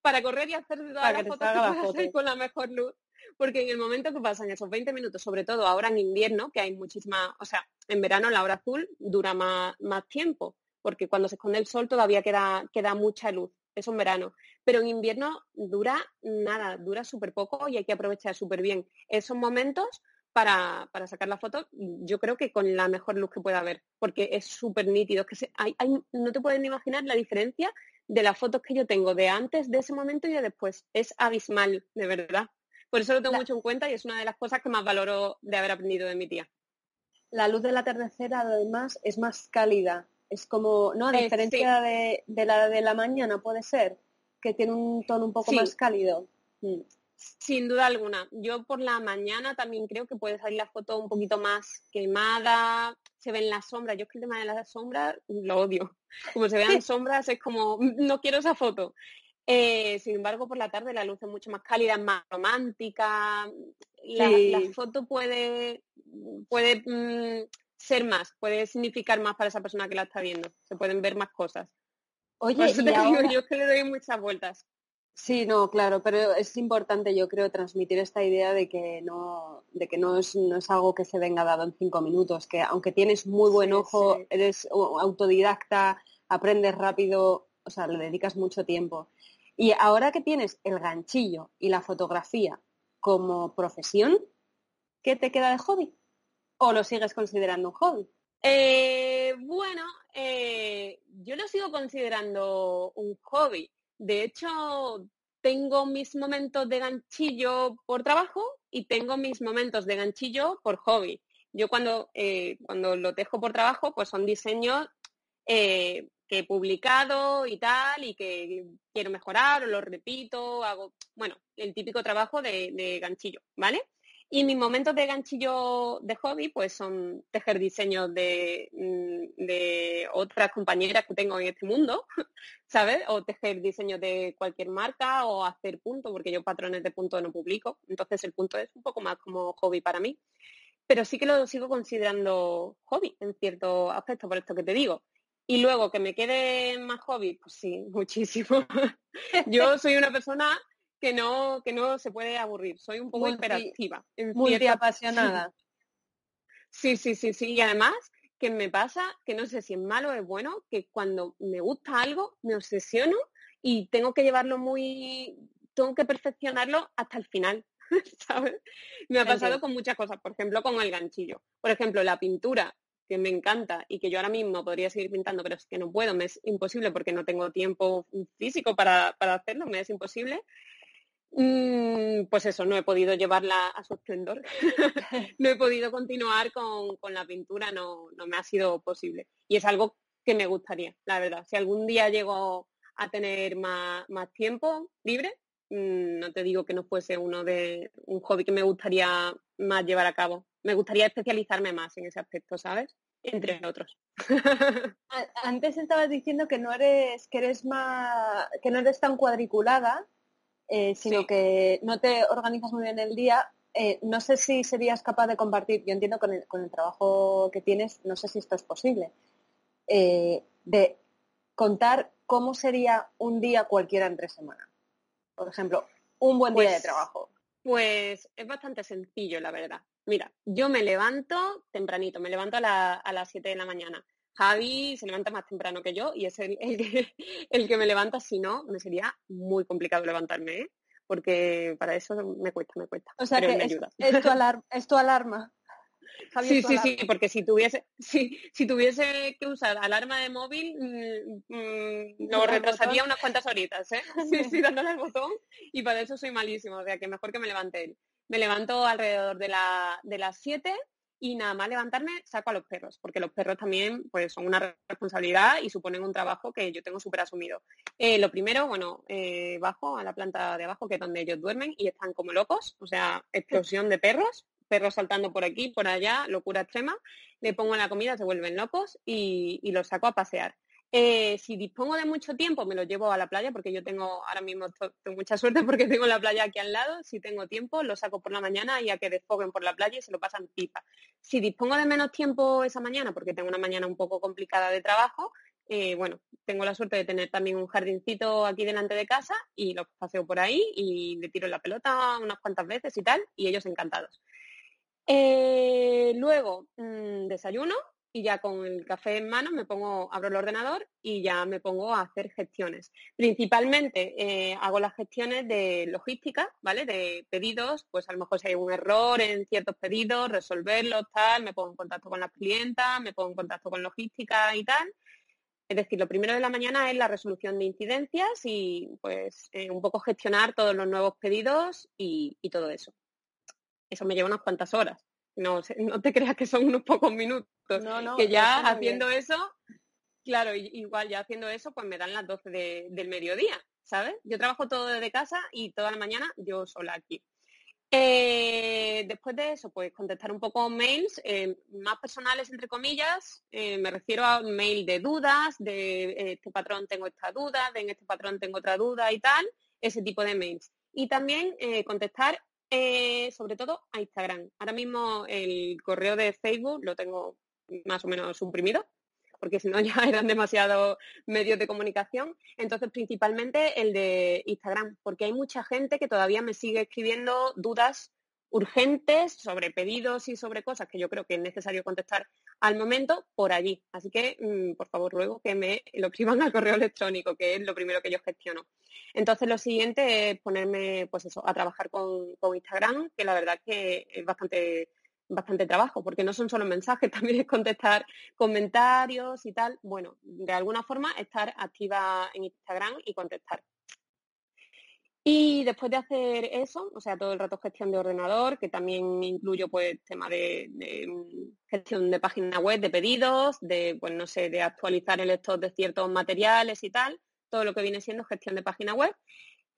para correr y hacer todas las fotos que puedas hacer con la mejor luz. Porque en el momento que pasan esos 20 minutos, sobre todo ahora en invierno, que hay muchísima, o sea, en verano la hora azul dura más, más tiempo, porque cuando se esconde el sol todavía queda, queda mucha luz eso en verano. Pero en invierno dura nada, dura súper poco y hay que aprovechar súper bien esos momentos para, sacar la foto, yo creo que con la mejor luz que pueda haber, porque es súper nítido. que hay, no te pueden imaginar la diferencia de las fotos que yo tengo de antes de ese momento y de después. Es abismal, de verdad. Por eso lo tengo mucho en cuenta y es una de las cosas que más valoro de haber aprendido de mi tía. La luz de la atardecer además es más cálida, es como, ¿no? A eh, diferencia de, la de la mañana, puede ser, que tiene un tono un poco más cálido. Mm. Sin duda alguna. Yo por la mañana también creo que puede salir la foto un poquito más quemada, se ven las sombras. Yo es que el tema de las sombras lo odio. Como se vean sombras es como, no quiero esa foto. Eh, sin embargo, por la tarde la luz es mucho más cálida, es más romántica. La, foto puede, puede mm, ser más, puede significar más para esa persona que la está viendo. Se pueden ver más cosas. Oye, yo que le doy muchas vueltas. Sí, no, claro, pero es importante, yo creo, transmitir esta idea de que no, de que no es, no es algo que se venga dado en cinco minutos, que aunque tienes muy buen ojo, eres autodidacta, aprendes rápido, o sea, le dedicas mucho tiempo. Y ahora que tienes el ganchillo y la fotografía como profesión, ¿qué te queda de hobby? ¿O lo sigues considerando un hobby? Eh, bueno, eh, yo lo sigo considerando un hobby. De hecho, tengo mis momentos de ganchillo por trabajo y tengo mis momentos de ganchillo por hobby. Yo cuando, eh, cuando lo dejo por trabajo, pues son diseños que he publicado y tal, y que quiero mejorar o lo repito, hago, bueno, el típico trabajo de ganchillo, ¿vale? Y mis momentos de ganchillo de hobby, pues son tejer diseños de, mm, de otras compañeras que tengo en este mundo, ¿sabes? O tejer diseños de cualquier marca o hacer punto, porque yo patrones de punto no publico. Entonces el punto es un poco más como hobby para mí. Pero sí que lo sigo considerando hobby en cierto aspecto, por esto que te digo. Y luego que me quede más hobby, pues sí, muchísimo. yo soy una persona que no, que no se puede aburrir. Soy un poco hiperactiva. Muy apasionada. Sí, sí, sí, sí. Y además que me pasa, que no sé si es malo o es bueno, que cuando me gusta algo, me obsesiono y tengo que llevarlo muy, tengo que perfeccionarlo hasta el final. ¿sabes? Me ha pasado con muchas cosas, por ejemplo, con el ganchillo. Por ejemplo, la pintura, que me encanta y que yo ahora mismo podría seguir pintando, pero es que no puedo, me es imposible porque no tengo tiempo físico para, para hacerlo, me es imposible. Mm, pues eso, no he podido llevarla a su esplendor. no he podido continuar con, la pintura, no, no, me ha sido posible. Y es algo que me gustaría, la verdad. Si algún día llego a tener más, tiempo libre, mm, no te digo que no fuese uno de un hobby que me gustaría más llevar a cabo. Me gustaría especializarme más en ese aspecto, ¿sabes? Entre otros. Antes estabas diciendo que no eres, que eres más, que no eres tan cuadriculada eh, sino que no te organizas muy bien el día. Eh, no sé si serías capaz de compartir, yo entiendo con el, con el trabajo que tienes, no sé si esto es posible, eh, de contar cómo sería un día cualquiera entre semana. Por ejemplo, un buen día de pues trabajo. Pues es bastante sencillo, la verdad. Mira, yo me levanto tempranito, me levanto a, a las 7 de la mañana. Javi se levanta más temprano que yo y es el, el, que, me levanta, si no, me sería muy complicado levantarme, ¿eh? porque para eso me cuesta, me cuesta. O sea que es, tu alarma, es tu alarma. sí, sí, sí, porque si tuviese, si, si tuviese que usar alarma de móvil, mm, mm, lo retrasaría unas cuantas horitas, ¿eh? Sí, sí, dándole al botón y para eso soy malísimo, o sea que mejor que me levante él. Me levanto alrededor de, la, de las 7 y nada más levantarme saco a los perros, porque los perros también pues son una responsabilidad y suponen un trabajo que yo tengo súper asumido. Eh, lo primero, bueno, eh, bajo a la planta de abajo, que es donde ellos duermen, y están como locos, o sea, explosión de perros, perros saltando por aquí, por allá, locura extrema, le pongo la comida, se vuelven locos y, y los saco a pasear. Eh, si dispongo de mucho tiempo, me lo llevo a la playa, porque yo tengo, ahora mismo tengo mucha suerte porque tengo la playa aquí al lado. Si tengo tiempo, lo saco por la mañana y a que desfoguen por la playa y se lo pasan pipa. Si dispongo de menos tiempo esa mañana, porque tengo una mañana un poco complicada de trabajo, eh, bueno, tengo la suerte de tener también un jardincito aquí delante de casa y los paseo por ahí y le tiro la pelota unas cuantas veces y tal, y ellos encantados. Eh, luego, mm, desayuno, y ya con el café en mano me pongo, abro el ordenador y ya me pongo a hacer gestiones. Principalmente eh, hago las gestiones de logística, ¿vale? De pedidos, pues a lo mejor si hay un error en ciertos pedidos, resolverlos, tal, me pongo en contacto con las clientas, me pongo en contacto con logística y tal. Es decir, lo primero de la mañana es la resolución de incidencias y pues eh, un poco gestionar todos los nuevos pedidos y todo eso. Eso me lleva unas cuantas horas no, no te creas que son unos pocos minutos. que ya haciendo eso, claro, igual ya haciendo eso, pues me dan las 12 del mediodía, ¿sabes? Yo trabajo todo desde casa y toda la mañana yo sola aquí. Eh, después de eso, pues contestar un poco mails eh, más personales, entre comillas. Eh, me refiero a mail de dudas, de este patrón tengo esta duda, de en este patrón tengo otra duda y tal, ese tipo de mails. Y también contestar eh, sobre todo a Instagram. Ahora mismo el correo de Facebook lo tengo más o menos suprimido, porque si no ya eran demasiados medios de comunicación. Entonces, principalmente el de Instagram, porque hay mucha gente que todavía me sigue escribiendo dudas urgentes sobre pedidos y sobre cosas que yo creo que es necesario contestar al momento por allí. Así que, mm, por favor, ruego que me lo escriban al correo electrónico, que es lo primero que yo gestiono. Entonces, lo siguiente es ponerme, pues eso, a trabajar con, Instagram, que la verdad que es bastante bastante trabajo, porque no son solo mensajes, también es contestar comentarios y tal. Bueno, de alguna forma estar activa en Instagram y contestar. Y después de hacer eso, o sea, todo el rato gestión de ordenador, que también incluyo pues tema de, mm, gestión de página web, de pedidos, de, pues no sé, de actualizar el stock de ciertos materiales y tal, todo lo que viene siendo gestión de página web.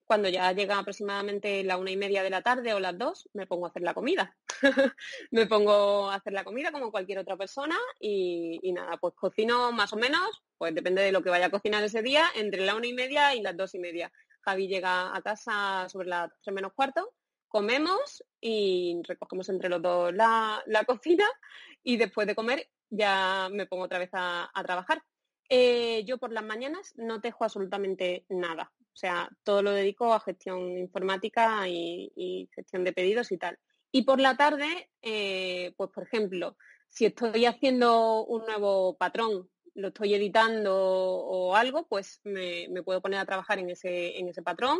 Cuando ya llega aproximadamente la una y media de la tarde o las dos, me pongo a hacer la comida. me pongo a hacer la comida como cualquier otra persona y, y nada, pues cocino más o menos, pues depende de lo que vaya a cocinar ese día, entre la una y media y las dos y media Javi llega a casa sobre las tres menos cuarto, comemos y recogemos entre los dos la, cocina y después de comer ya me pongo otra vez a, trabajar. Eh, yo por las mañanas no dejo absolutamente nada. O sea, todo lo dedico a gestión informática y, gestión de pedidos y tal. Y por la tarde, eh, pues por ejemplo, si estoy haciendo un nuevo patrón lo estoy editando o algo, pues me, puedo poner a trabajar en ese, en ese patrón,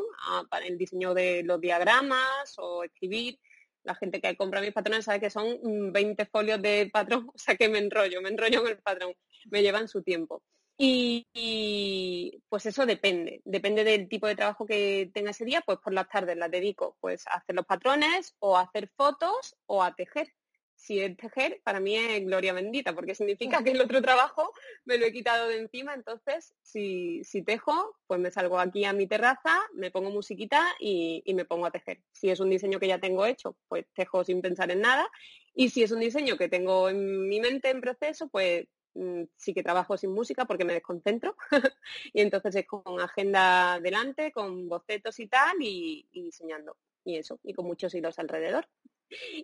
para el diseño de los diagramas o escribir. La gente que compra mis patrones sabe que son 20 folios de patrón, o sea que me enrollo, me enrollo en el patrón, me llevan su tiempo. Y, pues eso depende, depende del tipo de trabajo que tenga ese día, pues por las tardes las dedico pues a hacer los patrones o a hacer fotos o a tejer si es tejer, para mí es gloria bendita, porque significa que el otro trabajo me lo he quitado de encima, entonces si, si tejo, pues me salgo aquí a mi terraza, me pongo musiquita y, me pongo a tejer. Si es un diseño que ya tengo hecho, pues tejo sin pensar en nada. Y si es un diseño que tengo en mi mente en proceso, pues mm, sí que trabajo sin música porque me desconcentro. y entonces es con agenda delante, con bocetos y tal, y, y diseñando. Y eso, y con muchos hilos alrededor.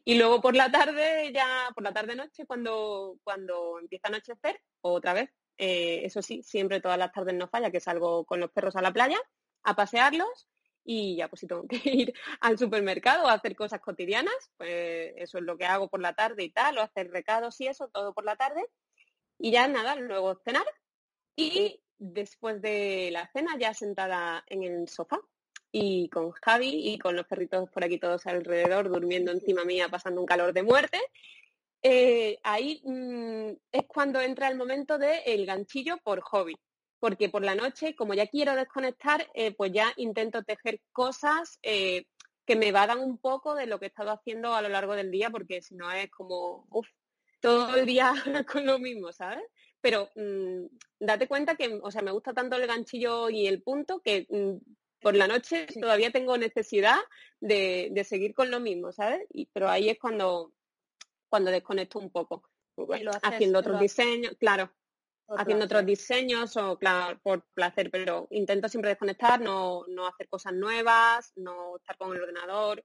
Y luego por la tarde, ya por la tarde-noche, cuando, cuando empieza a anochecer, otra vez, eh, eso sí, siempre todas las tardes no falla, que salgo con los perros a la playa a pasearlos y ya pues si tengo que ir al supermercado a hacer cosas cotidianas, pues eso es lo que hago por la tarde y tal, o hacer recados y eso, todo por la tarde. Y ya nada, luego cenar y después de la cena ya sentada en el sofá y con Javi y con los perritos por aquí todos alrededor durmiendo encima mía pasando un calor de muerte. Eh, ahí mm, es cuando entra el momento del el ganchillo por hobby, porque por la noche, como ya quiero desconectar, eh, pues ya intento tejer cosas eh, que me vadan un poco de lo que he estado haciendo a lo largo del día, porque si no es como, uff, todo el día con lo mismo, ¿sabes? Pero mm, date cuenta que, o sea, me gusta tanto el ganchillo y el punto que mm, por la noche todavía tengo necesidad de, seguir con lo mismo, ¿sabes? Y, pero ahí es cuando, cuando desconecto un poco. haciendo otros diseños, claro, haciendo otros diseños o claro, por placer, pero intento siempre desconectar, no, no hacer cosas nuevas, no estar con el ordenador,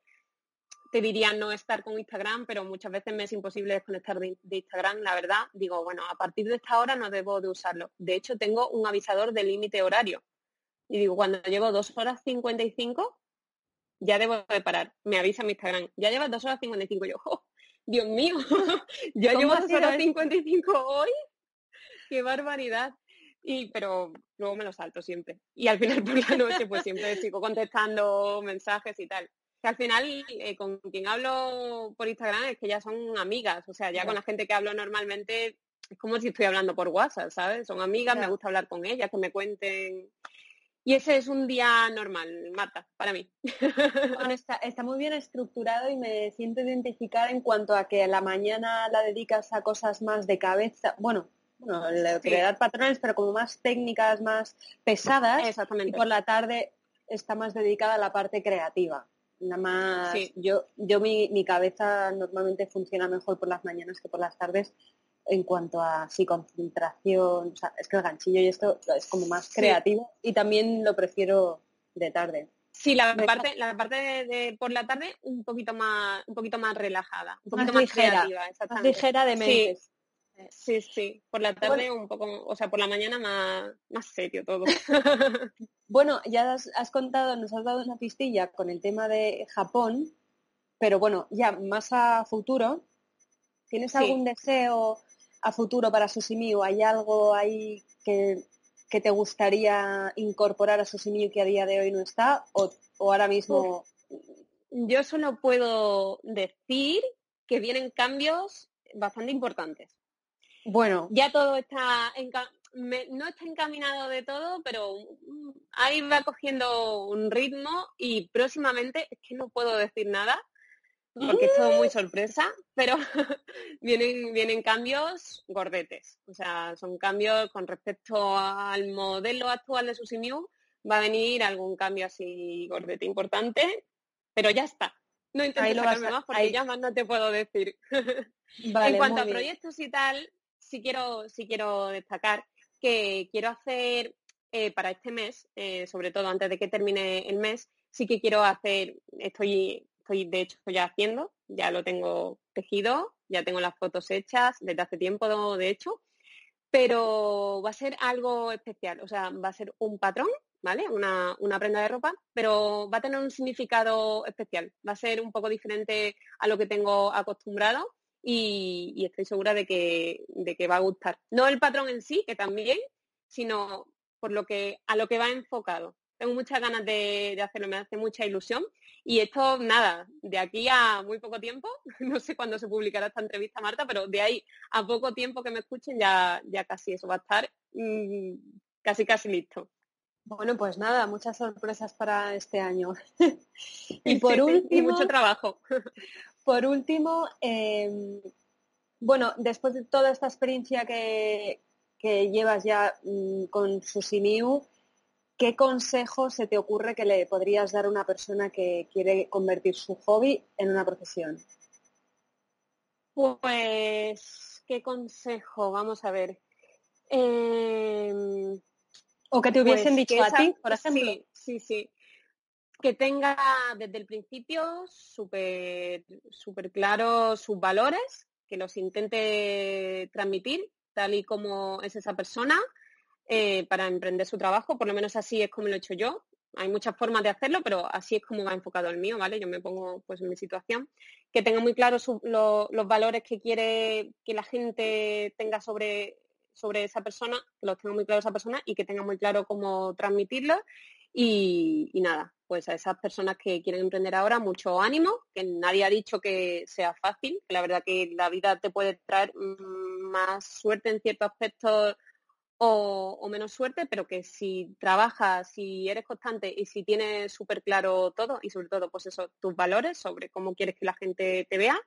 te diría no estar con Instagram, pero muchas veces me es imposible desconectar de, Instagram, la verdad. Digo, bueno, a partir de esta hora no debo de usarlo. De hecho, tengo un avisador de límite horario. Y digo, cuando llevo dos horas 55, ya debo de parar. Me avisa mi Instagram. Ya llevas dos horas 55. Y yo, oh, Dios mío, ya llevo dos horas 55 hoy. ¡Qué barbaridad! Y, pero luego me lo salto siempre. Y al final por la noche pues siempre sigo contestando mensajes y tal que al final eh, con quien hablo por Instagram es que ya son amigas, o sea, ya con la gente que hablo normalmente es como si estoy hablando por WhatsApp, ¿sabes? Son amigas, me gusta hablar con ellas, que me cuenten. Y ese es un día normal, Marta, para mí. Bueno, está, está muy bien estructurado y me siento identificar en cuanto a que a la mañana la dedicas a cosas más de cabeza, bueno, bueno, crear patrones, pero como más técnicas, más pesadas. Exactamente. Y por la tarde está más dedicada a la parte creativa. Nada más, yo, yo mi, mi, cabeza normalmente funciona mejor por las mañanas que por las tardes en cuanto a sí, concentración, o sea, es que el ganchillo y esto es como más creativo y también lo prefiero de tarde. Sí, la parte, la parte de, por la tarde un poquito más, un poquito más relajada, un poquito más, ligera, creativa, Más ligera de mente. Sí, sí, por la tarde un poco, o sea, por la mañana más, más serio todo. bueno, ya has, contado, nos has dado una pistilla con el tema de Japón, pero bueno, ya más a futuro, ¿tienes algún deseo a futuro para Susimiu? ¿Hay algo ahí que, te gustaría incorporar a Susimiu que a día de hoy no está? ¿O, ahora mismo...? Yo solo puedo decir que vienen cambios bastante importantes. Bueno. Ya todo está, no está encaminado de todo, pero ahí va cogiendo un ritmo y próximamente, es que no puedo decir nada, porque es todo muy sorpresa, pero vienen, vienen cambios gordetes. O sea, son cambios con respecto al modelo actual de Susimiu, va a venir algún cambio así gordete importante, pero ya está. No intento sacarme más porque ya más no te puedo decir. en cuanto a proyectos y tal, sí quiero, quiero destacar que quiero hacer eh, para este mes, eh, sobre todo antes de que termine el mes, sí que quiero hacer, estoy, de hecho ya haciendo, ya lo tengo tejido, ya tengo las fotos hechas desde hace tiempo, de hecho, pero va a ser algo especial, o sea, va a ser un patrón, ¿vale? Una, una, prenda de ropa, pero va a tener un significado especial, va a ser un poco diferente a lo que tengo acostumbrado y, estoy segura de que, de que va a gustar. No el patrón en sí, que también, sino por lo que, a lo que va enfocado. Tengo muchas ganas de, hacerlo, me hace mucha ilusión. Y esto, nada, de aquí a muy poco tiempo, no sé cuándo se publicará esta entrevista, Marta, pero de ahí a poco tiempo que me escuchen ya, ya casi eso va a estar mm, casi casi listo. Bueno, pues nada, muchas sorpresas para este año. y por último, y mucho trabajo. Por último, em, bueno, después de toda esta experiencia que, llevas ya mm, con Susimiu, ¿qué consejo se te ocurre que le podrías dar a una persona que quiere convertir su hobby en una profesión? Pues, ¿qué consejo? Vamos a ver. Em, o que te hubiesen pues dicho a ti, por ejemplo. sí, sí que tenga desde el principio súper super claros sus valores, que los intente transmitir tal y como es esa persona eh, para emprender su trabajo, por lo menos así es como lo he hecho yo. Hay muchas formas de hacerlo, pero así es como va enfocado el mío, ¿vale? Yo me pongo pues en mi situación. Que tenga muy claros los valores que quiere que la gente tenga sobre, sobre esa persona, que los tenga muy claro esa persona y que tenga muy claro cómo transmitirlo y, nada, pues a esas personas que quieren emprender ahora, mucho ánimo, que nadie ha dicho que sea fácil, que la verdad que la vida te puede traer mm, más suerte en ciertos aspectos o, menos suerte, pero que si trabajas, si eres constante y si tienes súper claro todo y sobre todo pues eso, tus valores sobre cómo quieres que la gente te vea,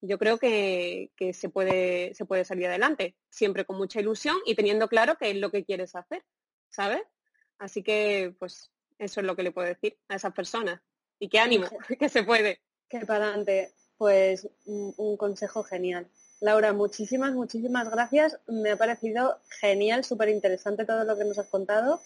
yo creo que, se, puede, se puede salir adelante, siempre con mucha ilusión y teniendo claro qué es lo que quieres hacer, ¿sabes? Así que, pues, eso es lo que le puedo decir a esas personas. Y qué ánimo, que se puede. Qué para adelante. Pues un consejo genial. Laura, muchísimas, muchísimas gracias. Me ha parecido genial, súper interesante todo lo que nos has contado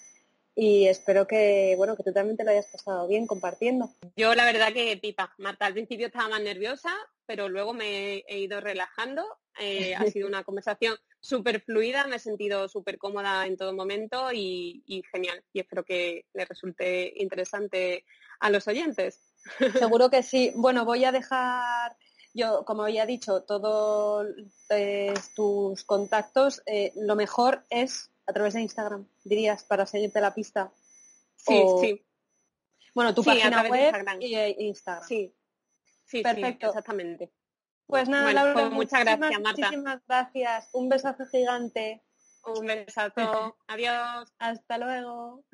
y espero que, bueno, que tú también te lo hayas pasado bien compartiendo. Yo la verdad que pipa, Marta, al principio estaba más nerviosa, pero luego me he ido relajando. Eh, ha sido una conversación súper fluida, me he sentido súper cómoda en todo momento y, y genial. Y espero que le resulte interesante a los oyentes. Seguro que sí. Bueno, voy a dejar yo, como había dicho, todos eh, tus contactos, eh, lo mejor es a través de Instagram, dirías, para seguirte la pista. Sí, sí. Bueno, tu página web y eh, Instagram. Sí, sí, perfecto. exactamente. Pues nada, Laura, pues muchas gracias, Marta. Muchísimas gracias. Un besazo gigante. Un besazo. Adiós. Hasta luego.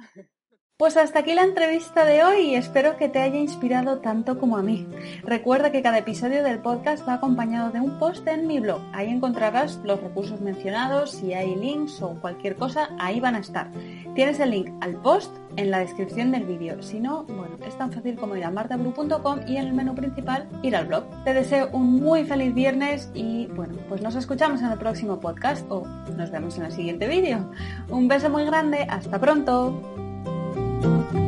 Pues hasta aquí la entrevista de hoy y espero que te haya inspirado tanto como a mí. Recuerda que cada episodio del podcast va acompañado de un post en mi blog. Ahí encontrarás los recursos mencionados, si hay links o cualquier cosa, ahí van a estar. Tienes el link al post en la descripción del vídeo. Si no, bueno, es tan fácil como ir a martablu.com y en el menú principal ir al blog. Te deseo un muy feliz viernes y bueno, pues nos escuchamos en el próximo podcast o nos vemos en el siguiente vídeo. Un beso muy grande, hasta pronto. thank you